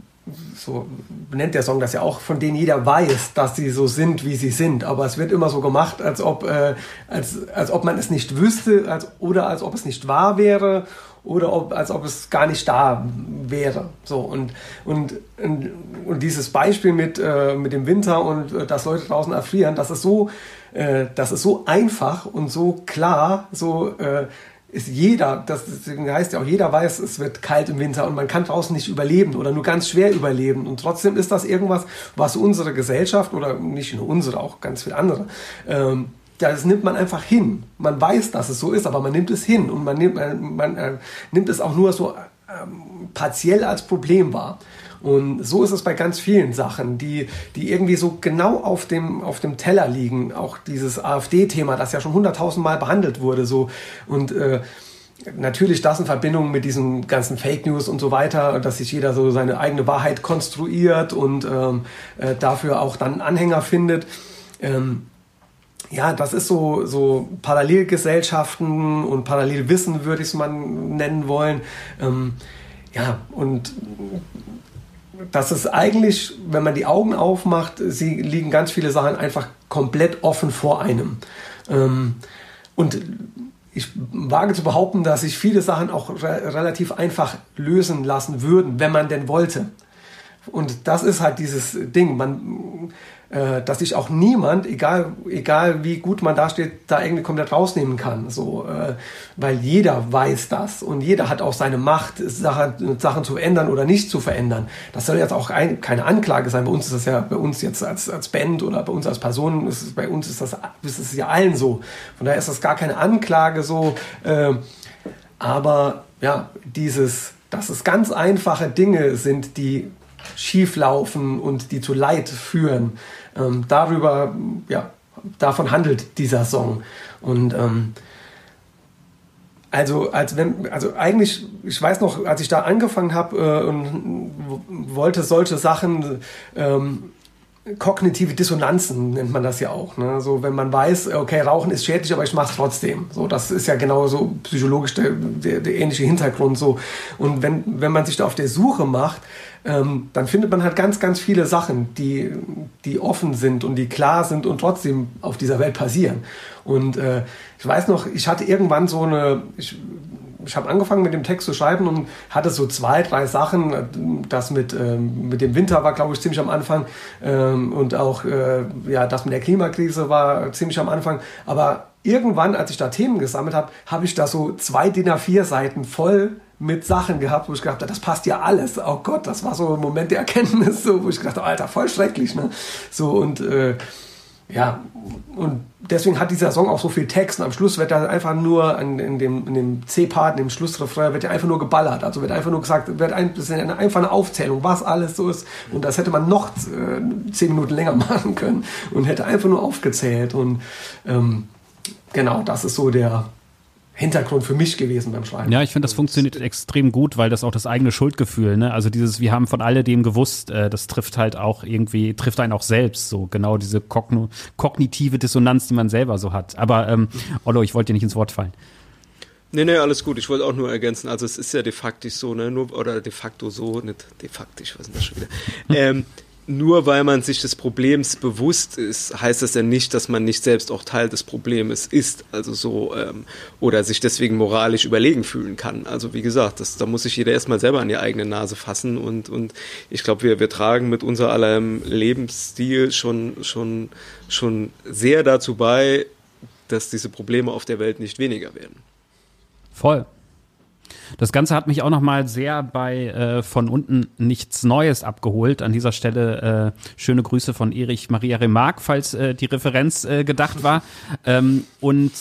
so nennt der Song das ja auch, von denen jeder weiß, dass sie so sind, wie sie sind. Aber es wird immer so gemacht, als ob, äh, als, als ob man es nicht wüsste als, oder als ob es nicht wahr wäre oder ob, als ob es gar nicht da wäre. So und, und, und, und dieses Beispiel mit, äh, mit dem Winter und äh, dass Leute draußen erfrieren, das ist so, äh, das ist so einfach und so klar, so äh, ist jeder, das heißt ja auch, jeder weiß, es wird kalt im Winter und man kann draußen nicht überleben oder nur ganz schwer überleben. Und trotzdem ist das irgendwas, was unsere Gesellschaft oder nicht nur unsere, auch ganz viele andere, ähm, das nimmt man einfach hin. Man weiß, dass es so ist, aber man nimmt es hin und man nimmt, man, man äh, nimmt es auch nur so ähm, partiell als Problem wahr. Und so ist es bei ganz vielen Sachen, die, die irgendwie so genau auf dem, auf dem Teller liegen. Auch dieses AfD-Thema, das ja schon hunderttausendmal behandelt wurde, so. Und, äh, natürlich das in Verbindung mit diesen ganzen Fake News und so weiter, dass sich jeder so seine eigene Wahrheit konstruiert und ähm, äh, dafür auch dann Anhänger findet. Ähm, ja, das ist so, so Parallelgesellschaften und Parallelwissen, würde ich es mal nennen wollen. Ähm, ja, und das ist eigentlich, wenn man die Augen aufmacht, sie liegen ganz viele Sachen einfach komplett offen vor einem. Ähm, und ich wage zu behaupten, dass sich viele Sachen auch re relativ einfach lösen lassen würden, wenn man denn wollte. Und das ist halt dieses Ding. Man, dass sich auch niemand, egal, egal wie gut man dasteht, da irgendwie komplett rausnehmen kann. So, äh, weil jeder weiß das und jeder hat auch seine Macht, Sachen, Sachen zu ändern oder nicht zu verändern. Das soll jetzt auch ein, keine Anklage sein. Bei uns ist das ja, bei uns jetzt als, als Band oder bei uns als Personen, ist es, bei uns ist das, ist es ja allen so. Von daher ist das gar keine Anklage so. Äh, aber ja, dieses, dass es ganz einfache Dinge sind, die schief laufen und die zu Leid führen. Ähm, darüber, ja, davon handelt dieser Song. Und ähm, also, als wenn, also eigentlich, ich weiß noch, als ich da angefangen habe äh, und wollte solche Sachen ähm, kognitive Dissonanzen nennt man das ja auch. Ne? So, wenn man weiß, okay, Rauchen ist schädlich, aber ich mache es trotzdem. So, das ist ja genau so psychologisch der, der, der, ähnliche Hintergrund. So. Und wenn, wenn man sich da auf der Suche macht, ähm, dann findet man halt ganz, ganz viele Sachen, die, die offen sind und die klar sind und trotzdem auf dieser Welt passieren. Und äh, ich weiß noch, ich hatte irgendwann so eine, ich, ich habe angefangen mit dem Text zu schreiben und hatte so zwei, drei Sachen. Das mit, ähm, mit dem Winter war, glaube ich, ziemlich am Anfang. Ähm, und auch äh, ja, das mit der Klimakrise war ziemlich am Anfang. Aber irgendwann, als ich da Themen gesammelt habe, habe ich da so zwei DIN A4 Seiten voll mit Sachen gehabt, wo ich gedacht habe, das passt ja alles. Oh Gott, das war so ein Moment der Erkenntnis, so, wo ich gedacht habe, Alter, voll schrecklich. Ne? So und äh, ja, und deswegen hat dieser Song auch so viel Text. Und am Schluss wird er einfach nur in, in dem, dem C-Part, in dem Schlussrefrain, wird er einfach nur geballert. Also wird einfach nur gesagt, wird ein, das ist einfach eine Aufzählung, was alles so ist. Und das hätte man noch äh, zehn Minuten länger *laughs* machen können und hätte einfach nur aufgezählt. Und ähm, genau, das ist so der, Hintergrund für mich gewesen beim Schreiben. Ja, ich finde, das funktioniert extrem gut, weil das auch das eigene Schuldgefühl, ne? Also dieses, wir haben von alledem gewusst, äh, das trifft halt auch irgendwie, trifft einen auch selbst so, genau diese kogn kognitive Dissonanz, die man selber so hat. Aber ähm, Ollo, ich wollte dir nicht ins Wort fallen. Nee, nee, alles gut. Ich wollte auch nur ergänzen. Also es ist ja de facto so, ne? Nur, oder de facto so, nicht de facto, was ist denn das schon wieder? *laughs* ähm, nur weil man sich des Problems bewusst ist, heißt das ja nicht, dass man nicht selbst auch Teil des Problems ist, also so ähm, oder sich deswegen moralisch überlegen fühlen kann. Also wie gesagt, das, da muss sich jeder erstmal selber an die eigene Nase fassen und und ich glaube, wir wir tragen mit unser allerem Lebensstil schon schon schon sehr dazu bei, dass diese Probleme auf der Welt nicht weniger werden. Voll. Das Ganze hat mich auch nochmal sehr bei äh, von unten nichts Neues abgeholt. An dieser Stelle äh, schöne Grüße von Erich Maria Remarque, falls äh, die Referenz äh, gedacht war. Ähm, und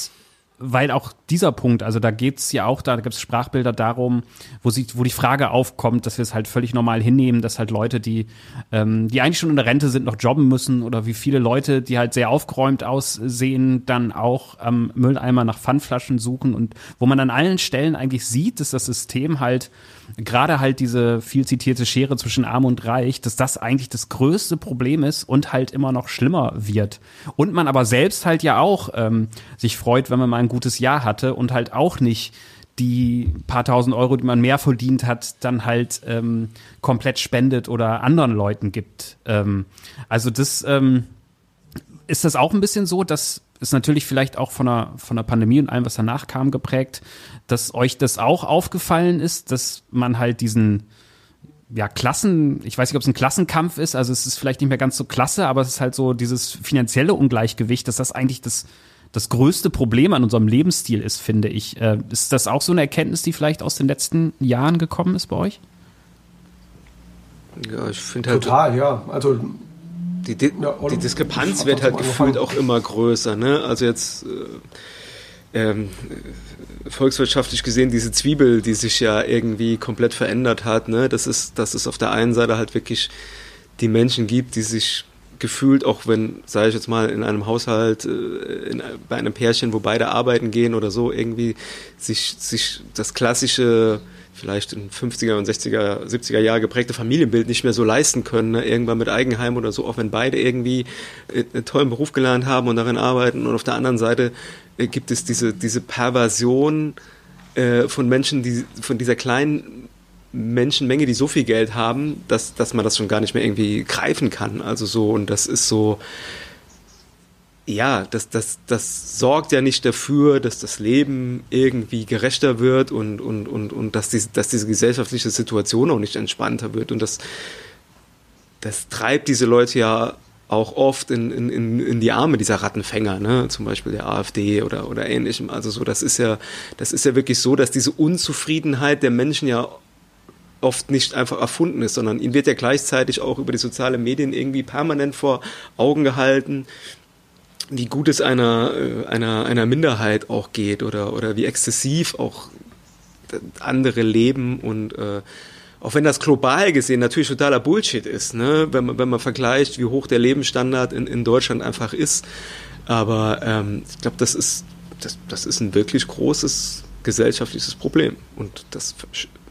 weil auch dieser Punkt, also da geht's ja auch, da gibt es Sprachbilder darum, wo, sie, wo die Frage aufkommt, dass wir es halt völlig normal hinnehmen, dass halt Leute, die, ähm, die eigentlich schon in der Rente sind, noch jobben müssen oder wie viele Leute, die halt sehr aufgeräumt aussehen, dann auch am Mülleimer nach Pfandflaschen suchen und wo man an allen Stellen eigentlich sieht, dass das System halt gerade halt diese viel zitierte Schere zwischen Arm und Reich, dass das eigentlich das größte Problem ist und halt immer noch schlimmer wird. Und man aber selbst halt ja auch ähm, sich freut, wenn man mal ein gutes Jahr hatte und halt auch nicht die paar tausend Euro, die man mehr verdient hat, dann halt ähm, komplett spendet oder anderen Leuten gibt. Ähm, also das ähm, ist das auch ein bisschen so, dass ist natürlich vielleicht auch von der, von der Pandemie und allem, was danach kam, geprägt, dass euch das auch aufgefallen ist, dass man halt diesen, ja, Klassen, ich weiß nicht, ob es ein Klassenkampf ist, also es ist vielleicht nicht mehr ganz so klasse, aber es ist halt so dieses finanzielle Ungleichgewicht, dass das eigentlich das, das größte Problem an unserem Lebensstil ist, finde ich. Äh, ist das auch so eine Erkenntnis, die vielleicht aus den letzten Jahren gekommen ist bei euch? Ja, ich finde halt. Total, ja. Also. Die, die, ja, die Diskrepanz wird halt gefühlt auch immer größer, ne? Also jetzt. Äh, ähm, volkswirtschaftlich gesehen diese Zwiebel, die sich ja irgendwie komplett verändert hat, ne? Das ist, dass es auf der einen Seite halt wirklich die Menschen gibt, die sich gefühlt, auch wenn, sage ich jetzt mal, in einem Haushalt, äh, in, bei einem Pärchen, wo beide arbeiten gehen oder so, irgendwie sich, sich das klassische, vielleicht in 50er und 60er, 70er Jahre geprägte Familienbild nicht mehr so leisten können, ne? irgendwann mit Eigenheim oder so, auch wenn beide irgendwie äh, einen tollen Beruf gelernt haben und darin arbeiten. Und auf der anderen Seite äh, gibt es diese, diese Perversion äh, von Menschen, die von dieser kleinen Menschenmenge, die so viel Geld haben, dass, dass man das schon gar nicht mehr irgendwie greifen kann. Also so, und das ist so, ja, das, das, das sorgt ja nicht dafür, dass das Leben irgendwie gerechter wird und, und, und, und dass, diese, dass diese gesellschaftliche Situation auch nicht entspannter wird. Und das, das treibt diese Leute ja auch oft in, in, in die Arme dieser Rattenfänger, ne? zum Beispiel der AfD oder, oder ähnlichem. Also so, das ist ja, das ist ja wirklich so, dass diese Unzufriedenheit der Menschen ja oft nicht einfach erfunden ist, sondern ihnen wird ja gleichzeitig auch über die sozialen Medien irgendwie permanent vor Augen gehalten, wie gut es einer, äh, einer, einer Minderheit auch geht oder, oder wie exzessiv auch andere leben und äh, auch wenn das global gesehen natürlich totaler Bullshit ist, ne? wenn, man, wenn man vergleicht, wie hoch der Lebensstandard in, in Deutschland einfach ist. Aber ähm, ich glaube, das ist, das, das ist ein wirklich großes gesellschaftliches Problem. Und das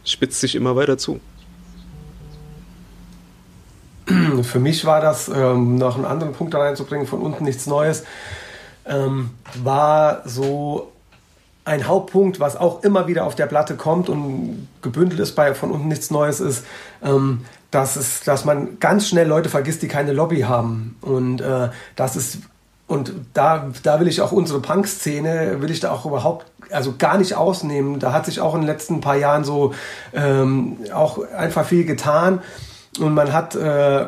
spitzt sich immer weiter zu. *clears throat* Für mich war das, ähm, noch einen anderen Punkt da reinzubringen, von unten nichts Neues, ähm, war so ein Hauptpunkt, was auch immer wieder auf der Platte kommt und gebündelt ist bei von unten nichts Neues, ist, ähm, dass, es, dass man ganz schnell Leute vergisst, die keine Lobby haben. Und äh, das ist und da, da will ich auch unsere Punk-Szene, will ich da auch überhaupt, also gar nicht ausnehmen. Da hat sich auch in den letzten paar Jahren so ähm, auch einfach viel getan. Und man hat, äh, äh,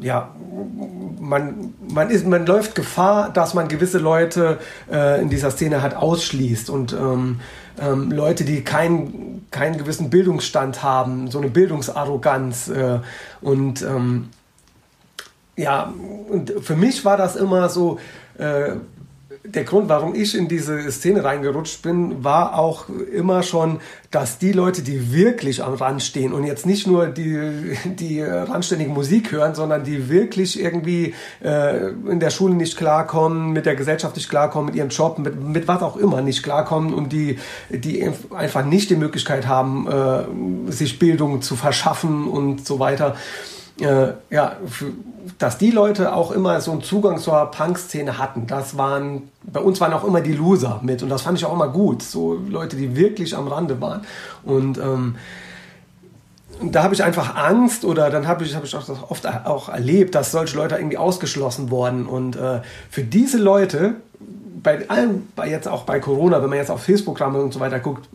ja, man, man, ist, man läuft Gefahr, dass man gewisse Leute äh, in dieser Szene halt ausschließt. Und ähm, ähm, Leute, die keinen keinen gewissen Bildungsstand haben, so eine Bildungsarroganz. Äh, und ähm, ja, und für mich war das immer so, äh, der Grund, warum ich in diese Szene reingerutscht bin, war auch immer schon, dass die Leute, die wirklich am Rand stehen und jetzt nicht nur die, die randständige Musik hören, sondern die wirklich irgendwie äh, in der Schule nicht klarkommen, mit der Gesellschaft nicht klarkommen, mit ihrem Job, mit, mit was auch immer nicht klarkommen und die, die einfach nicht die Möglichkeit haben, äh, sich Bildung zu verschaffen und so weiter äh, ja, dass die Leute auch immer so einen Zugang zur Punk-Szene hatten. Das waren, bei uns waren auch immer die Loser mit und das fand ich auch immer gut. So Leute, die wirklich am Rande waren. Und ähm, da habe ich einfach Angst oder dann habe ich, hab ich auch oft auch erlebt, dass solche Leute irgendwie ausgeschlossen wurden. Und äh, für diese Leute, bei allen, bei jetzt auch bei Corona, wenn man jetzt auf Facebook-Programme und so weiter guckt,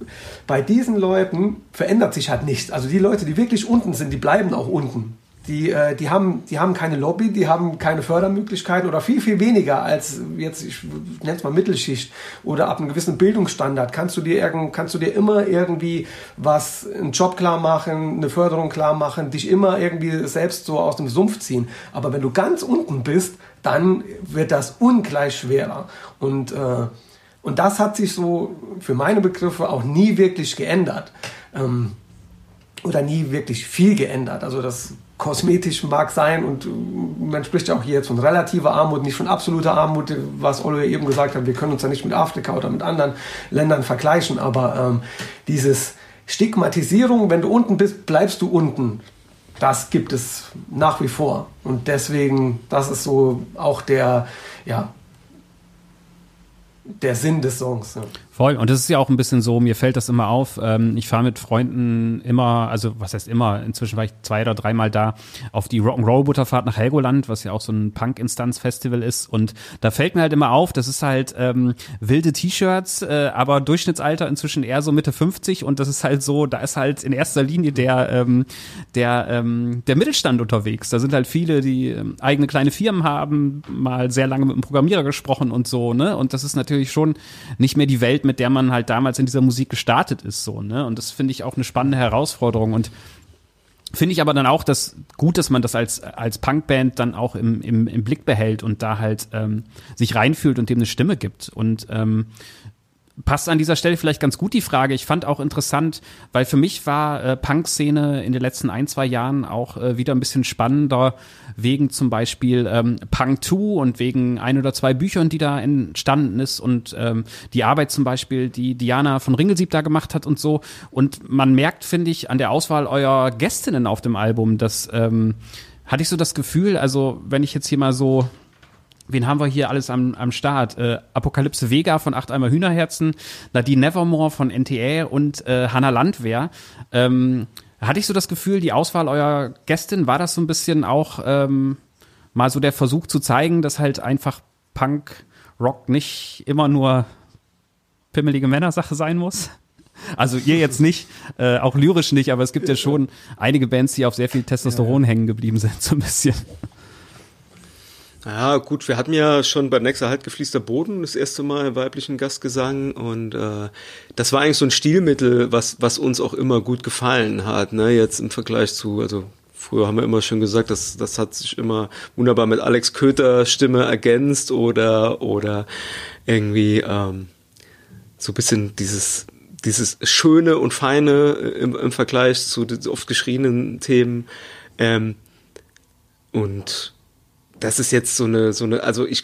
bei diesen Leuten verändert sich halt nichts. Also die Leute, die wirklich unten sind, die bleiben auch unten. Die, äh, die, haben, die haben keine Lobby, die haben keine Fördermöglichkeiten oder viel, viel weniger als jetzt, ich nenne es mal Mittelschicht oder ab einem gewissen Bildungsstandard kannst du dir, irgend, kannst du dir immer irgendwie was, einen Job klar machen, eine Förderung klar machen, dich immer irgendwie selbst so aus dem Sumpf ziehen. Aber wenn du ganz unten bist, dann wird das ungleich schwerer. Und, äh, und das hat sich so für meine Begriffe auch nie wirklich geändert. Ähm, oder nie wirklich viel geändert. Also das kosmetisch mag sein und man spricht ja auch hier jetzt von relativer Armut, nicht von absoluter Armut, was Oliver eben gesagt hat, wir können uns ja nicht mit Afrika oder mit anderen Ländern vergleichen, aber ähm, dieses Stigmatisierung, wenn du unten bist, bleibst du unten, das gibt es nach wie vor und deswegen, das ist so auch der, ja, der Sinn des Songs. Ja. Voll. Und das ist ja auch ein bisschen so, mir fällt das immer auf. Ähm, ich fahre mit Freunden immer, also was heißt immer, inzwischen war ich zwei oder dreimal da auf die Rock'n'Roll-Butterfahrt nach Helgoland, was ja auch so ein Punk-Instanz-Festival ist. Und da fällt mir halt immer auf, das ist halt ähm, wilde T-Shirts, äh, aber Durchschnittsalter inzwischen eher so Mitte 50 und das ist halt so, da ist halt in erster Linie der, ähm, der, ähm, der Mittelstand unterwegs. Da sind halt viele, die ähm, eigene kleine Firmen haben, mal sehr lange mit einem Programmierer gesprochen und so, ne? Und das ist natürlich schon nicht mehr die Welt, Welt, mit der man halt damals in dieser Musik gestartet ist, so, ne? Und das finde ich auch eine spannende Herausforderung und Finde ich aber dann auch das gut, dass man das als, als Punkband dann auch im, im, im Blick behält und da halt ähm, sich reinfühlt und dem eine Stimme gibt. Und ähm, passt an dieser Stelle vielleicht ganz gut die Frage. Ich fand auch interessant, weil für mich war äh, Punk-Szene in den letzten ein, zwei Jahren auch äh, wieder ein bisschen spannender, wegen zum Beispiel ähm, Punk 2 und wegen ein oder zwei Büchern, die da entstanden ist und ähm, die Arbeit zum Beispiel, die Diana von Ringelsieb da gemacht hat und so. Und man merkt, finde ich, an der Auswahl eurer Gästinnen auf dem Album, dass ähm, hatte ich so das Gefühl, also wenn ich jetzt hier mal so wen haben wir hier alles am, am Start? Äh, Apokalypse Vega von Acht Eimer Hühnerherzen, Nadine Nevermore von NTA und äh, Hannah Landwehr. Ähm, hatte ich so das Gefühl, die Auswahl eurer Gästin, war das so ein bisschen auch ähm, mal so der Versuch zu zeigen, dass halt einfach Punk, Rock nicht immer nur pimmelige Männersache sein muss? Also ihr jetzt nicht, äh, auch lyrisch nicht, aber es gibt ja schon einige Bands, die auf sehr viel Testosteron hängen geblieben sind, so ein bisschen. Ja, gut, wir hatten ja schon beim nächsten Halt gefließter Boden das erste Mal weiblichen Gastgesang und äh, das war eigentlich so ein Stilmittel, was, was uns auch immer gut gefallen hat, ne? Jetzt im Vergleich zu, also früher haben wir immer schon gesagt, das, das hat sich immer wunderbar mit Alex Köter Stimme ergänzt oder, oder irgendwie ähm, so bisschen dieses, dieses Schöne und Feine im, im Vergleich zu den oft geschriebenen Themen. Ähm, und das ist jetzt so eine, so eine, also ich,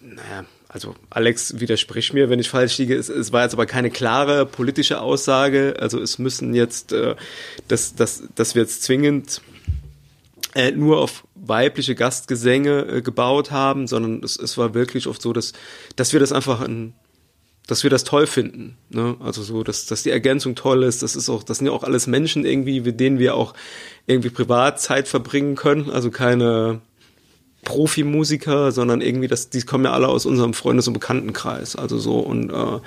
naja, also Alex widerspricht mir, wenn ich falsch liege. Es, es war jetzt aber keine klare politische Aussage. Also es müssen jetzt, äh, dass, dass, dass wir jetzt zwingend äh, nur auf weibliche Gastgesänge äh, gebaut haben, sondern es, es war wirklich oft so, dass, dass wir das einfach ein, dass wir das toll finden. Ne? Also so, dass, dass die Ergänzung toll ist. Das ist auch, das sind ja auch alles Menschen irgendwie, mit denen wir auch irgendwie privat Zeit verbringen können. Also keine Profimusiker, sondern irgendwie, das, die kommen ja alle aus unserem Freundes- und Bekanntenkreis. Also so und äh,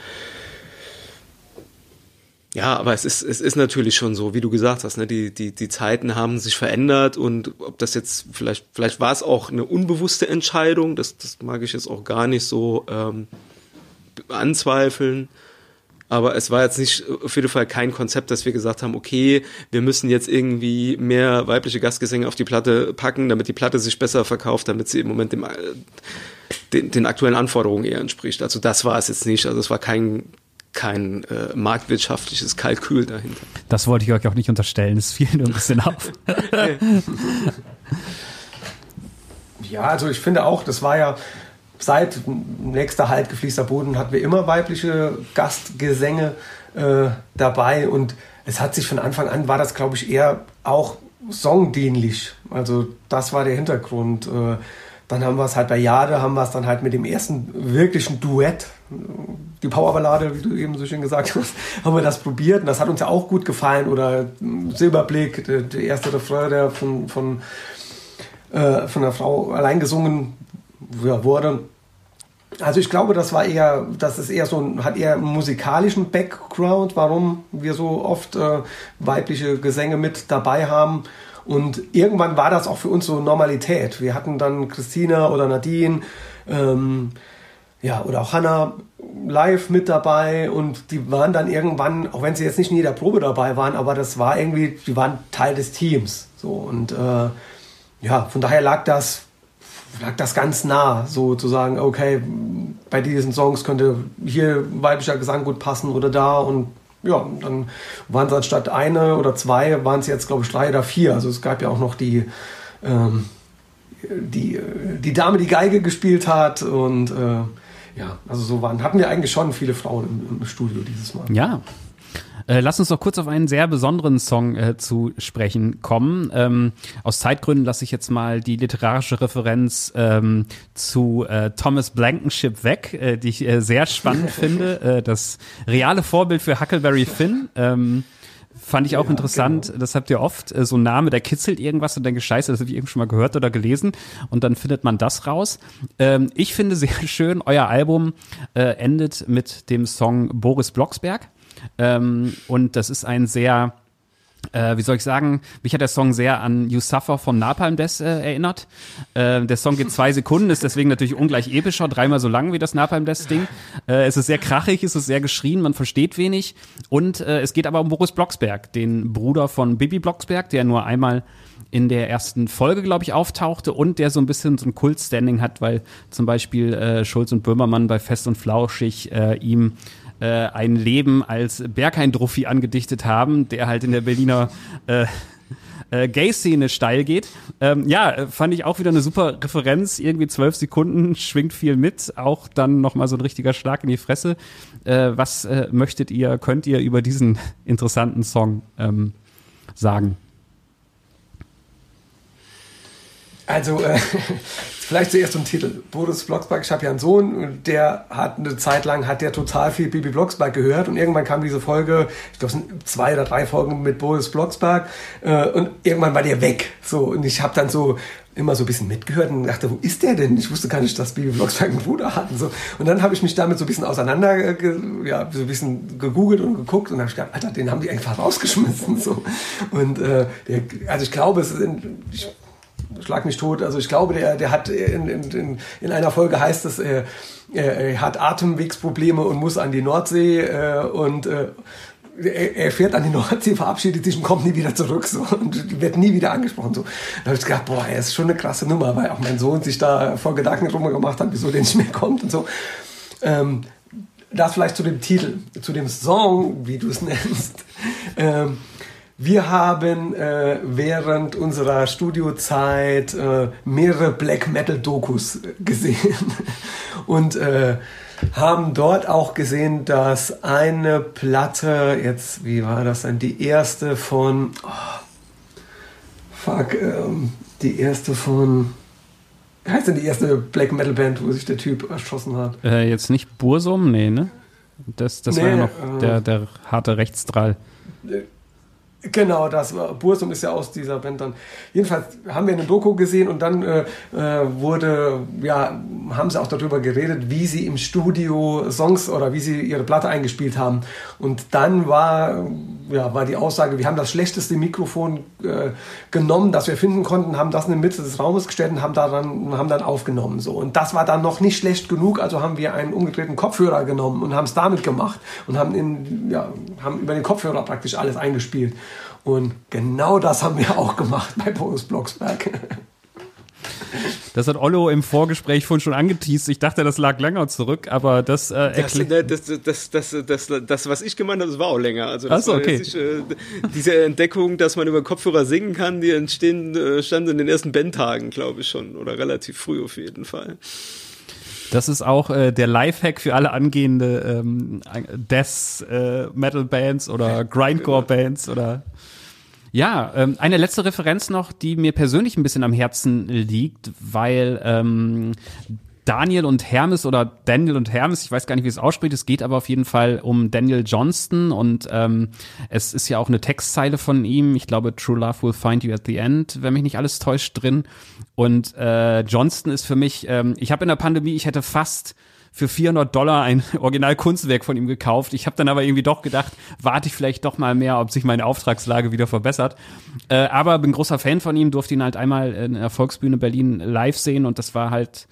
ja, aber es ist, es ist natürlich schon so, wie du gesagt hast, ne, die, die, die Zeiten haben sich verändert und ob das jetzt, vielleicht, vielleicht war es auch eine unbewusste Entscheidung, das, das mag ich jetzt auch gar nicht so ähm, anzweifeln. Aber es war jetzt nicht auf jeden Fall kein Konzept, dass wir gesagt haben, okay, wir müssen jetzt irgendwie mehr weibliche Gastgesänge auf die Platte packen, damit die Platte sich besser verkauft, damit sie im Moment dem, den, den aktuellen Anforderungen eher entspricht. Also das war es jetzt nicht. Also es war kein, kein äh, marktwirtschaftliches Kalkül dahinter. Das wollte ich euch auch nicht unterstellen, es fiel nur ein bisschen auf. *laughs* ja, also ich finde auch, das war ja, seit nächster Halt gefließter Boden hatten wir immer weibliche Gastgesänge äh, dabei und es hat sich von Anfang an, war das glaube ich eher auch songdienlich. Also das war der Hintergrund. Äh, dann haben wir es halt bei Jade, haben wir es dann halt mit dem ersten wirklichen Duett, die Powerballade, wie du eben so schön gesagt hast, *laughs* haben wir das probiert und das hat uns ja auch gut gefallen. Oder Silberblick, der, erste Refrain, der von, von, äh, von der Frau allein gesungen wurde. Also ich glaube, das war eher, das ist eher so hat eher einen musikalischen Background, warum wir so oft äh, weibliche Gesänge mit dabei haben. Und irgendwann war das auch für uns so Normalität. Wir hatten dann Christina oder Nadine, ähm, ja, oder auch Hannah live mit dabei und die waren dann irgendwann, auch wenn sie jetzt nicht in jeder Probe dabei waren, aber das war irgendwie, die waren Teil des Teams. So und äh, ja, von daher lag das lag das ganz nah, so zu sagen, okay, bei diesen Songs könnte hier weiblicher Gesang gut passen oder da und ja, dann waren es anstatt eine oder zwei, waren es jetzt, glaube ich, drei oder vier. Also es gab ja auch noch die, ähm, die, die Dame, die Geige gespielt hat und äh, ja, also so waren, hatten wir eigentlich schon viele Frauen im, im Studio dieses Mal. Ja, Äh, lass uns noch kurz auf einen sehr besonderen Song äh, zu sprechen kommen. Ähm, aus Zeitgründen lasse ich jetzt mal die literarische Referenz ähm, zu äh, Thomas Blankenship weg, äh, die ich äh, sehr spannend *laughs* finde. Äh, das reale Vorbild für Huckleberry Finn. Ähm, Fand ich auch ja, interessant. Genau. Das habt ihr oft. Äh, so ein Name, der kitzelt irgendwas und denke, scheiße, das habe ich eben schon mal gehört oder gelesen. Und dann findet man das raus. Ähm, ich finde sehr schön, euer Album äh, endet mit dem Song Boris Blocksberg. Ähm, und das ist ein sehr äh, wie soll ich sagen, mich hat der Song sehr an You Suffer von Napalm Death äh, erinnert. Äh, der Song geht zwei *laughs* Sekunden, ist deswegen natürlich ungleich epischer, dreimal so lang wie das Napalm Death Ding. Äh, es ist sehr krachig, es ist sehr geschrien, man versteht wenig. Und äh, es geht aber um Boris Blocksberg, den Bruder von Bibi Blocksberg, der nur einmal in der ersten Folge, glaube ich, auftauchte und der so ein bisschen so ein Kult-Standing hat, weil zum Beispiel äh, Schulz und Böhmermann bei Fest und Flauschig ihm äh, ein Leben als Berghain-Druffi angedichtet haben, der halt in der Berliner äh, äh, Gay-Szene steil geht. Ähm, ja, fand ich auch wieder eine super Referenz. Irgendwie zwölf Sekunden schwingt viel mit. Auch dann nochmal so ein richtiger Schlag in die Fresse. Äh, was äh, möchtet ihr, könnt ihr über diesen interessanten Song ähm, sagen? Also, äh, *laughs* vielleicht zuerst zum Titel. Boris Blocksberg, ich habe ja einen Sohn, der hat eine Zeit lang, hat der total viel Bibi Blocksberg gehört und irgendwann kam diese Folge, ich glaube, es sind zwei oder drei Folgen mit Boris Blocksberg äh, und irgendwann war der weg. So, und ich habe dann so immer so ein bisschen mitgehört und dachte, wo ist der denn? Ich wusste gar nicht, dass Bibi Blocksberg einen Bruder hat. Und, so. und dann habe ich mich damit so ein bisschen auseinander, ja, so ein bisschen gegoogelt und geguckt und habe ich gedacht, Alter, den haben die einfach rausgeschmissen. So. Und äh, der, also ich glaube, es ist, ich schlag mich tot. Also ich glaube, der, der hat in, in, in einer Folge heißt es, er, er hat Atemwegsprobleme und muss an die Nordsee äh, und äh, er fährt an die Nordsee, verabschiedet sich und kommt nie wieder zurück so und wird nie wieder angesprochen so. Da habe ich gedacht, boah, er ist schon eine krasse Nummer, weil auch mein Sohn sich da vor Gedanken drum gemacht hat, wieso der nicht mehr kommt und so. Ähm, das vielleicht zu dem Titel, zu dem Song, wie du es nennst. Ähm, wir haben äh, während unserer Studiozeit äh, mehrere Black Metal Dokus gesehen *laughs* und äh, haben dort auch gesehen, dass eine Platte, jetzt, wie war das denn, die erste von, oh, fuck, ähm, die erste von, wie heißt denn die erste Black Metal Band, wo sich der Typ erschossen hat? Äh, jetzt nicht Bursum, nee, ne? Das, das nee, war ja noch der, äh, der harte Rechtsdrall. Äh, Genau, das war Bursum ist ja aus dieser Band dann. Jedenfalls haben wir eine Doku gesehen und dann äh, äh, wurde, ja, haben sie auch darüber geredet, wie sie im Studio Songs oder wie sie ihre Platte eingespielt haben. Und dann war, ja, war die Aussage, wir haben das schlechteste Mikrofon äh, genommen, das wir finden konnten, haben das in die Mitte des Raumes gestellt und haben, daran, haben dann aufgenommen. So. Und das war dann noch nicht schlecht genug, also haben wir einen umgedrehten Kopfhörer genommen und haben es damit gemacht und haben, in, ja, haben über den Kopfhörer praktisch alles eingespielt. Und genau das haben wir auch gemacht bei Boris Blocksberg. *laughs* Das hat Ollo im Vorgespräch vorhin schon angeteased. Ich dachte, das lag länger zurück, aber das äh, erklärt. Das, das, das, das, das, was ich gemeint habe, das war auch länger. Also das so, okay. Nicht, äh, diese Entdeckung, dass man über Kopfhörer singen kann, die entstehen, äh, stand in den ersten Bandtagen, glaube ich schon. Oder relativ früh auf jeden Fall. Das ist auch äh, der Lifehack für alle angehende ähm, Death äh, Metal Bands oder *laughs* Grindcore Bands oder ja, ähm, eine letzte Referenz noch, die mir persönlich ein bisschen am Herzen liegt, weil ähm, Daniel und Hermes oder Daniel und Hermes, ich weiß gar nicht, wie es ausspricht, es geht aber auf jeden Fall um Daniel Johnston und ähm, es ist ja auch eine Textzeile von ihm, ich glaube True Love Will Find You at the End, wenn mich nicht alles täuscht, drin. Und äh, Johnston ist für mich, ähm, ich habe in der Pandemie, ich hätte fast für 400 Dollar ein *laughs* Originalkunstwerk von ihm gekauft. Ich habe dann aber irgendwie doch gedacht, warte ich vielleicht doch mal mehr, ob sich meine Auftragslage wieder verbessert. Äh, aber bin großer Fan von ihm, durfte ihn halt einmal in der Volksbühne Berlin live sehen und das war halt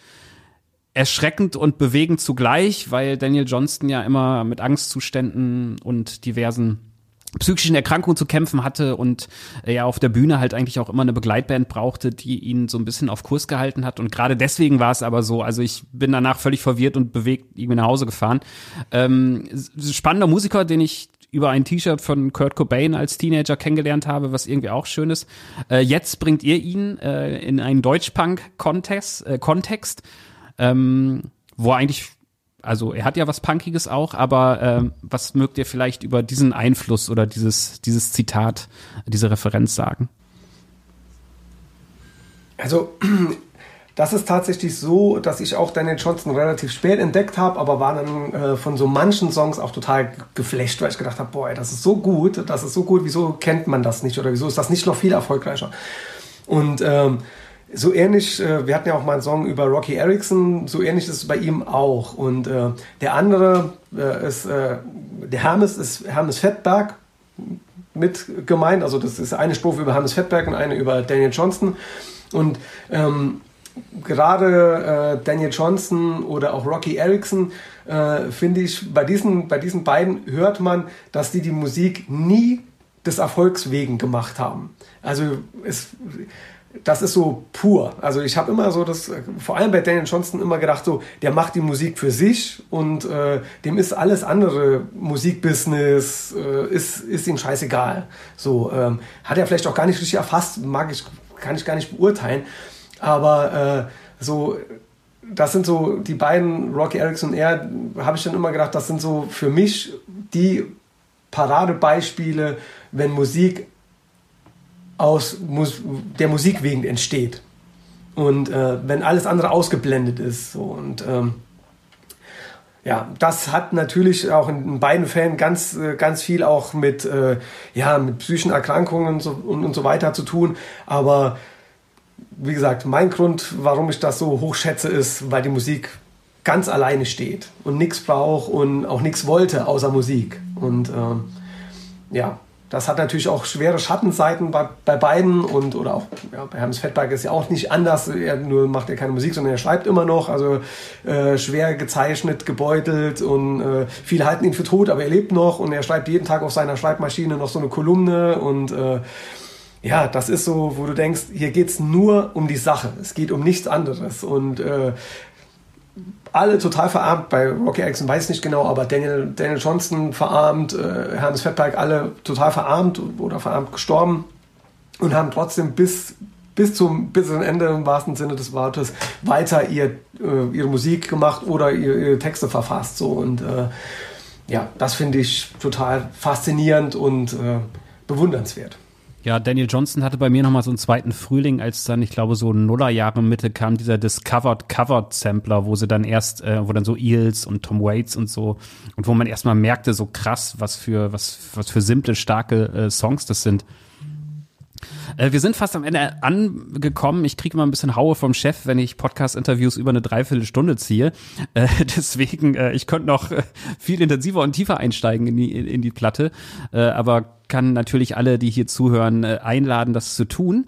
erschreckend und bewegend zugleich, weil Daniel Johnston ja immer mit Angstzuständen und diversen psychischen Erkrankungen zu kämpfen hatte und er ja auf der Bühne halt eigentlich auch immer eine Begleitband brauchte, die ihn so ein bisschen auf Kurs gehalten hat. Und gerade deswegen war es aber so. Also ich bin danach völlig verwirrt und bewegt irgendwie nach Hause gefahren. Ähm, spannender Musiker, den ich über ein T-Shirt von Kurt Cobain als Teenager kennengelernt habe, was irgendwie auch schön ist. Äh, jetzt bringt ihr ihn äh, in einen Deutschpunk-Kontext, äh, Kontext, ähm, wo er eigentlich also er hat ja was Punkiges auch, aber ähm, was mögt ihr vielleicht über diesen Einfluss oder dieses, dieses Zitat, diese Referenz sagen? Also *clears throat* das ist tatsächlich so, dass ich auch Daniel Johnson relativ spät entdeckt habe, aber war dann äh, von so manchen Songs auch total geflasht, weil ich gedacht habe, boah, das ist so gut, das ist so gut, wieso kennt man das nicht oder wieso ist das nicht noch viel erfolgreicher? Und ähm, so ähnlich, äh, wir hatten ja auch mal einen Song über Rocky Erickson, so ähnlich ist es bei ihm auch. Und äh, der andere äh, ist, äh, der Hermes ist Hermes Fettberg mit gemeint. Also das ist eine Strophe über Hermes Fettberg und eine über Daniel Johnston. Und ähm, gerade äh, Daniel Johnson oder auch Rocky Erickson, finde ich, bei diesen, bei diesen beiden hört man, dass die die Musik nie des Erfolgs wegen gemacht haben. Also es, das ist so pur. Also ich habe immer so das, vor allem bei Daniel Johnston immer gedacht, so, der macht die Musik für sich und äh, dem ist alles andere Musikbusiness, äh, ist, ist ihm scheißegal. So, ähm, hat er vielleicht auch gar nicht richtig erfasst, mag ich, kann ich gar nicht beurteilen. Aber äh, so, das sind so die beiden, Rocky Erickson und er, habe ich dann immer gedacht, das sind so für mich die Paradebeispiele, wenn Musik aus Mus der Musik wegen entsteht. Und äh, wenn alles andere ausgeblendet ist. So, und ähm, ja, das hat natürlich auch in beiden Fällen ganz, äh, ganz viel auch mit, äh, ja, mit psychischen Erkrankungen und so, und, und so weiter zu tun. Aber wie gesagt, mein Grund, warum ich das so hoch schätze, ist, weil die Musik ganz alleine steht und nichts braucht und auch nichts wollte außer Musik. Und ähm, ja, das hat natürlich auch schwere Schattenseiten bei, bei beiden und oder auch ja, bei Hermes Fettberg ist ja auch nicht anders. Er nur macht ja keine Musik, sondern er schreibt immer noch. Also äh, schwer gezeichnet, gebeutelt und äh, viele halten ihn für tot, aber er lebt noch und er schreibt jeden Tag auf seiner Schreibmaschine noch so eine Kolumne und äh, ja, das ist so, wo du denkst, hier geht's nur um die Sache. Es geht um nichts anderes. Und äh, alle total verarmt. Bei Rocky Erickson weiß ich nicht genau, aber Daniel, Daniel Johnston verarmt, äh, Hermes Fettberg alle total verarmt oder verarmt gestorben und haben trotzdem bis bis zum bis zum Ende im wahrsten Sinne des Wortes weiter ihr, äh, ihre Musik gemacht oder ihre, ihre Texte verfasst so und äh, ja das finde ich total faszinierend und äh, bewundernswert. Ja, Daniel Johnson hatte bei mir nochmal so einen zweiten Frühling, als dann, ich glaube, so Nullerjahre Mitte kam dieser Discovered Covered Sampler, wo sie dann erst, äh, wo dann so Eels und Tom Waits und so, und wo man erstmal merkte, so krass, was für, was, was für simple, starke äh, Songs das sind. Äh, wir sind fast am Ende angekommen. Ich kriege immer ein bisschen Haue vom Chef, wenn ich Podcast-Interviews über eine Dreiviertelstunde ziehe. Äh, *laughs* deswegen, äh, ich könnte noch äh, viel intensiver und tiefer einsteigen in die, in die Platte. Äh, aber kann natürlich alle, die hier zuhören, äh, einladen, das zu tun.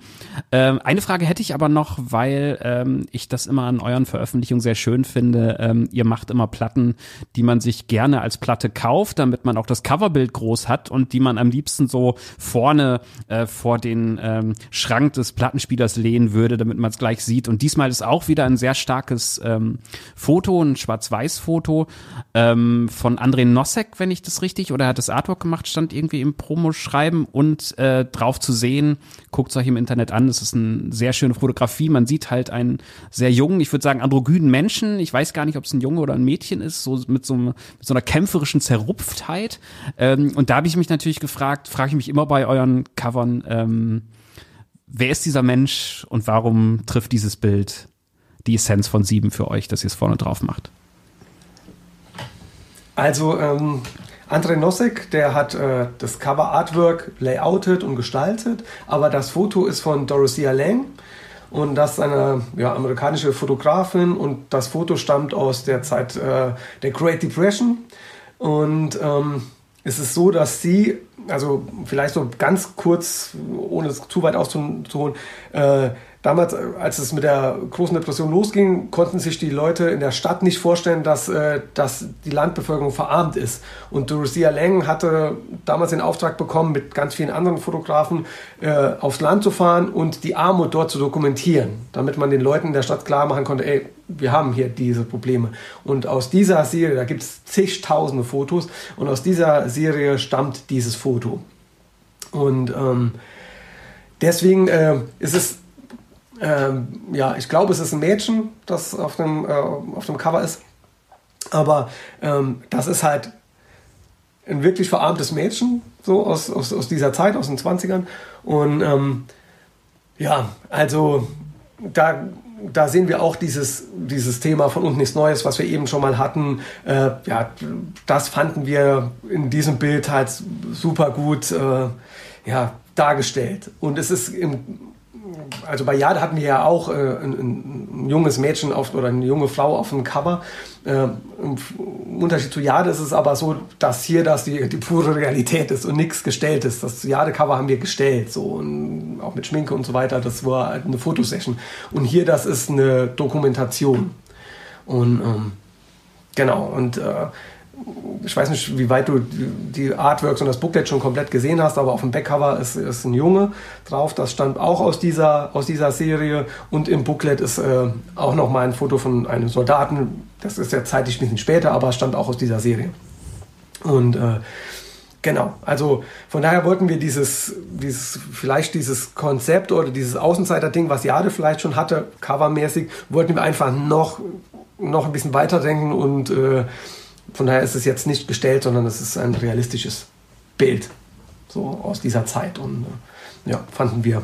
Ähm, eine Frage hätte ich aber noch, weil ähm, ich das immer an euren Veröffentlichungen sehr schön finde. Ähm, ihr macht immer Platten, die man sich gerne als Platte kauft, damit man auch das Coverbild groß hat und die man am liebsten so vorne äh, vor den Schrank des Plattenspielers lehnen würde, damit man es gleich sieht. Und diesmal ist auch wieder ein sehr starkes Foto, ein Schwarz-Weiß-Foto von André Nosek, wenn ich das richtig, oder er hat das Artwork gemacht, stand irgendwie im Promo schreiben und äh, drauf zu sehen, guckt es euch im Internet an, es ist eine sehr schöne Fotografie, man sieht halt einen sehr jungen, ich würde sagen androgynen Menschen, ich weiß gar nicht, ob es ein Junge oder ein Mädchen ist, so mit so, mit so einer kämpferischen Zerrupftheit. Ähm, und da habe ich mich natürlich gefragt, frage ich mich immer bei euren Covern, ähm, wer ist dieser Mensch und warum trifft dieses Bild die Essenz von sieben für euch, dass ihr es vorne drauf macht? Also ähm, André Nosek, der hat äh, das Cover Artwork layoutet und gestaltet, aber das Foto ist von Dorothea Lang und das ist eine ja, amerikanische Fotografin und das Foto stammt aus der Zeit äh, der Great Depression und ähm, es ist so, dass sie, also vielleicht so ganz kurz, ohne es zu weit auszuholen, äh, damals, als es mit der großen Depression losging, konnten sich die Leute in der Stadt nicht vorstellen, dass, äh, dass die Landbevölkerung verarmt ist. Und Dorothea Lang hatte damals den Auftrag bekommen, mit ganz vielen anderen Fotografen äh, aufs Land zu fahren und die Armut dort zu dokumentieren, damit man den Leuten in der Stadt klar machen konnte, ey, wir haben hier diese Probleme. Und aus dieser Serie, da gibt es zigtausende Fotos, und aus dieser Serie stammt dieses Foto. Und ähm, deswegen äh, ist es ähm, ja, ich glaube, es ist ein Mädchen, das auf dem, äh, auf dem Cover ist. Aber ähm, das ist halt ein wirklich verarmtes Mädchen, so aus, aus, aus dieser Zeit, aus den 20ern. Und ähm, ja, also da, da sehen wir auch dieses, dieses Thema von unten nichts Neues, was wir eben schon mal hatten. Äh, ja, das fanden wir in diesem Bild halt super gut äh, ja, dargestellt. Und es ist im also bei Jade hatten wir ja auch äh, ein, ein, junges Mädchen auf, oder eine junge Frau auf dem Cover. Äh, Im Unterschied zu Jade ist es aber so, dass hier das die, die pure Realität ist und nichts gestellt ist. Das Jade-Cover haben wir gestellt, so und auch mit Schminke und so weiter. Das war halt eine Fotosession. Und hier, das ist eine Dokumentation. Und ähm, genau, und äh, ich weiß nicht, wie weit du die Artworks und das Booklet schon komplett gesehen hast, aber auf dem Backcover ist, ist ein Junge drauf. Das stammt auch aus dieser, aus dieser Serie. Und im Booklet ist äh, auch noch mal ein Foto von einem Soldaten. Das ist ja zeitlich ein bisschen später, aber stammt auch aus dieser Serie. Und äh, genau, also von daher wollten wir dieses, dieses, vielleicht dieses Konzept oder dieses Außenseiter-Ding, was Jade vielleicht schon hatte, covermäßig, wollten wir einfach noch, noch ein bisschen weiterdenken und äh, von daher ist es jetzt nicht gestellt, sondern es ist ein realistisches Bild so aus dieser Zeit und äh, ja, fanden wir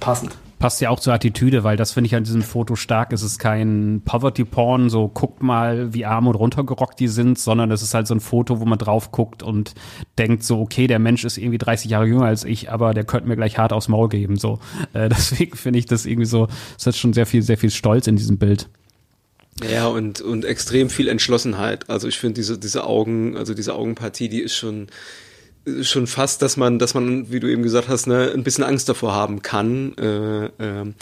passend passt ja auch zur Attitüde, weil das finde ich an diesem Foto stark. Es ist kein Poverty-Porn, so guckt mal, wie arm und runtergerockt die sind, sondern es ist halt so ein Foto, wo man drauf guckt und denkt so, okay, der Mensch ist irgendwie 30 Jahre jünger als ich, aber der könnte mir gleich hart aufs Maul geben. So, äh, *laughs* deswegen finde ich das irgendwie so, es hat schon sehr viel, sehr viel Stolz in diesem Bild. Ja, und, und extrem viel Entschlossenheit. Also ich finde diese, diese Augen, also diese Augenpartie, die ist schon, schon fast, dass man, dass man, wie du eben gesagt hast, ne, ein bisschen Angst davor haben kann. Äh, äh,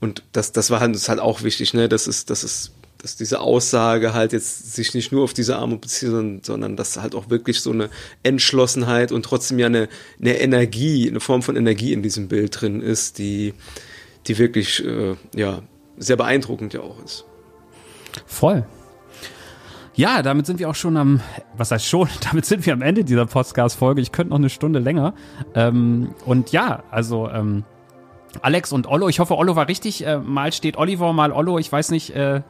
und das, das war halt, das ist halt auch wichtig, ne, das ist, das ist, dass diese Aussage halt jetzt sich nicht nur auf diese Arme bezieht, sondern, sondern dass halt auch wirklich so eine Entschlossenheit und trotzdem ja eine, eine Energie, eine Form von Energie in diesem Bild drin ist, die, die wirklich, äh, ja, sehr beeindruckend ja auch ist. Voll. Ja, damit sind wir auch schon am, was heißt schon, *laughs* damit sind wir am Ende dieser Podcast-Folge. Ich könnte noch eine Stunde länger. Ähm, und ja, also ähm, Alex und Ollo, ich hoffe, Ollo war richtig. Äh, mal steht Oliver, mal Ollo, ich weiß nicht, äh,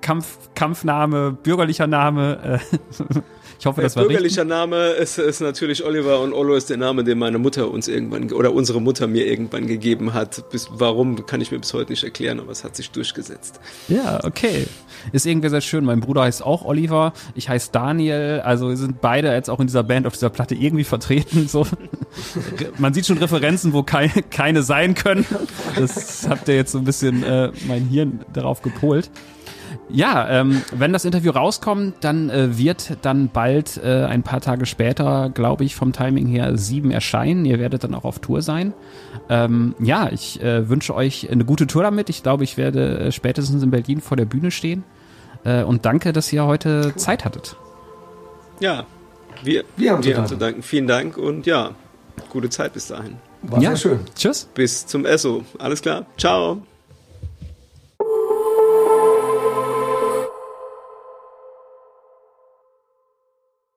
Kampf, Kampfname, bürgerlicher Name. Äh, *laughs* Ich hoffe, das war bürgerlicher richtig. Name ist, ist natürlich Oliver und Olo ist der Name, den meine Mutter uns irgendwann oder unsere Mutter mir irgendwann gegeben hat. Bis, warum kann ich mir bis heute nicht erklären, aber es hat sich durchgesetzt. Ja, okay. Ist irgendwie sehr schön. Mein Bruder heißt auch Oliver, ich heiße Daniel, also wir sind beide jetzt auch in dieser Band auf dieser Platte irgendwie vertreten. So. Man sieht schon Referenzen, wo keine, keine sein können. Das habt ihr jetzt so ein bisschen äh, mein Hirn darauf gepolt. Ja, ähm, wenn das Interview rauskommt, dann äh, wird dann bald äh, ein paar Tage später, glaube ich, vom Timing her sieben erscheinen. Ihr werdet dann auch auf Tour sein. Ähm, ja, ich äh, wünsche euch eine gute Tour damit. Ich glaube, ich werde äh, spätestens in Berlin vor der Bühne stehen. Äh, und danke, dass ihr heute cool. Zeit hattet. Ja, wir, wir haben, wir haben zu danken. Vielen Dank und ja, gute Zeit bis dahin. War ja. sehr schön. Tschüss. Bis zum Esso. Alles klar. Ciao.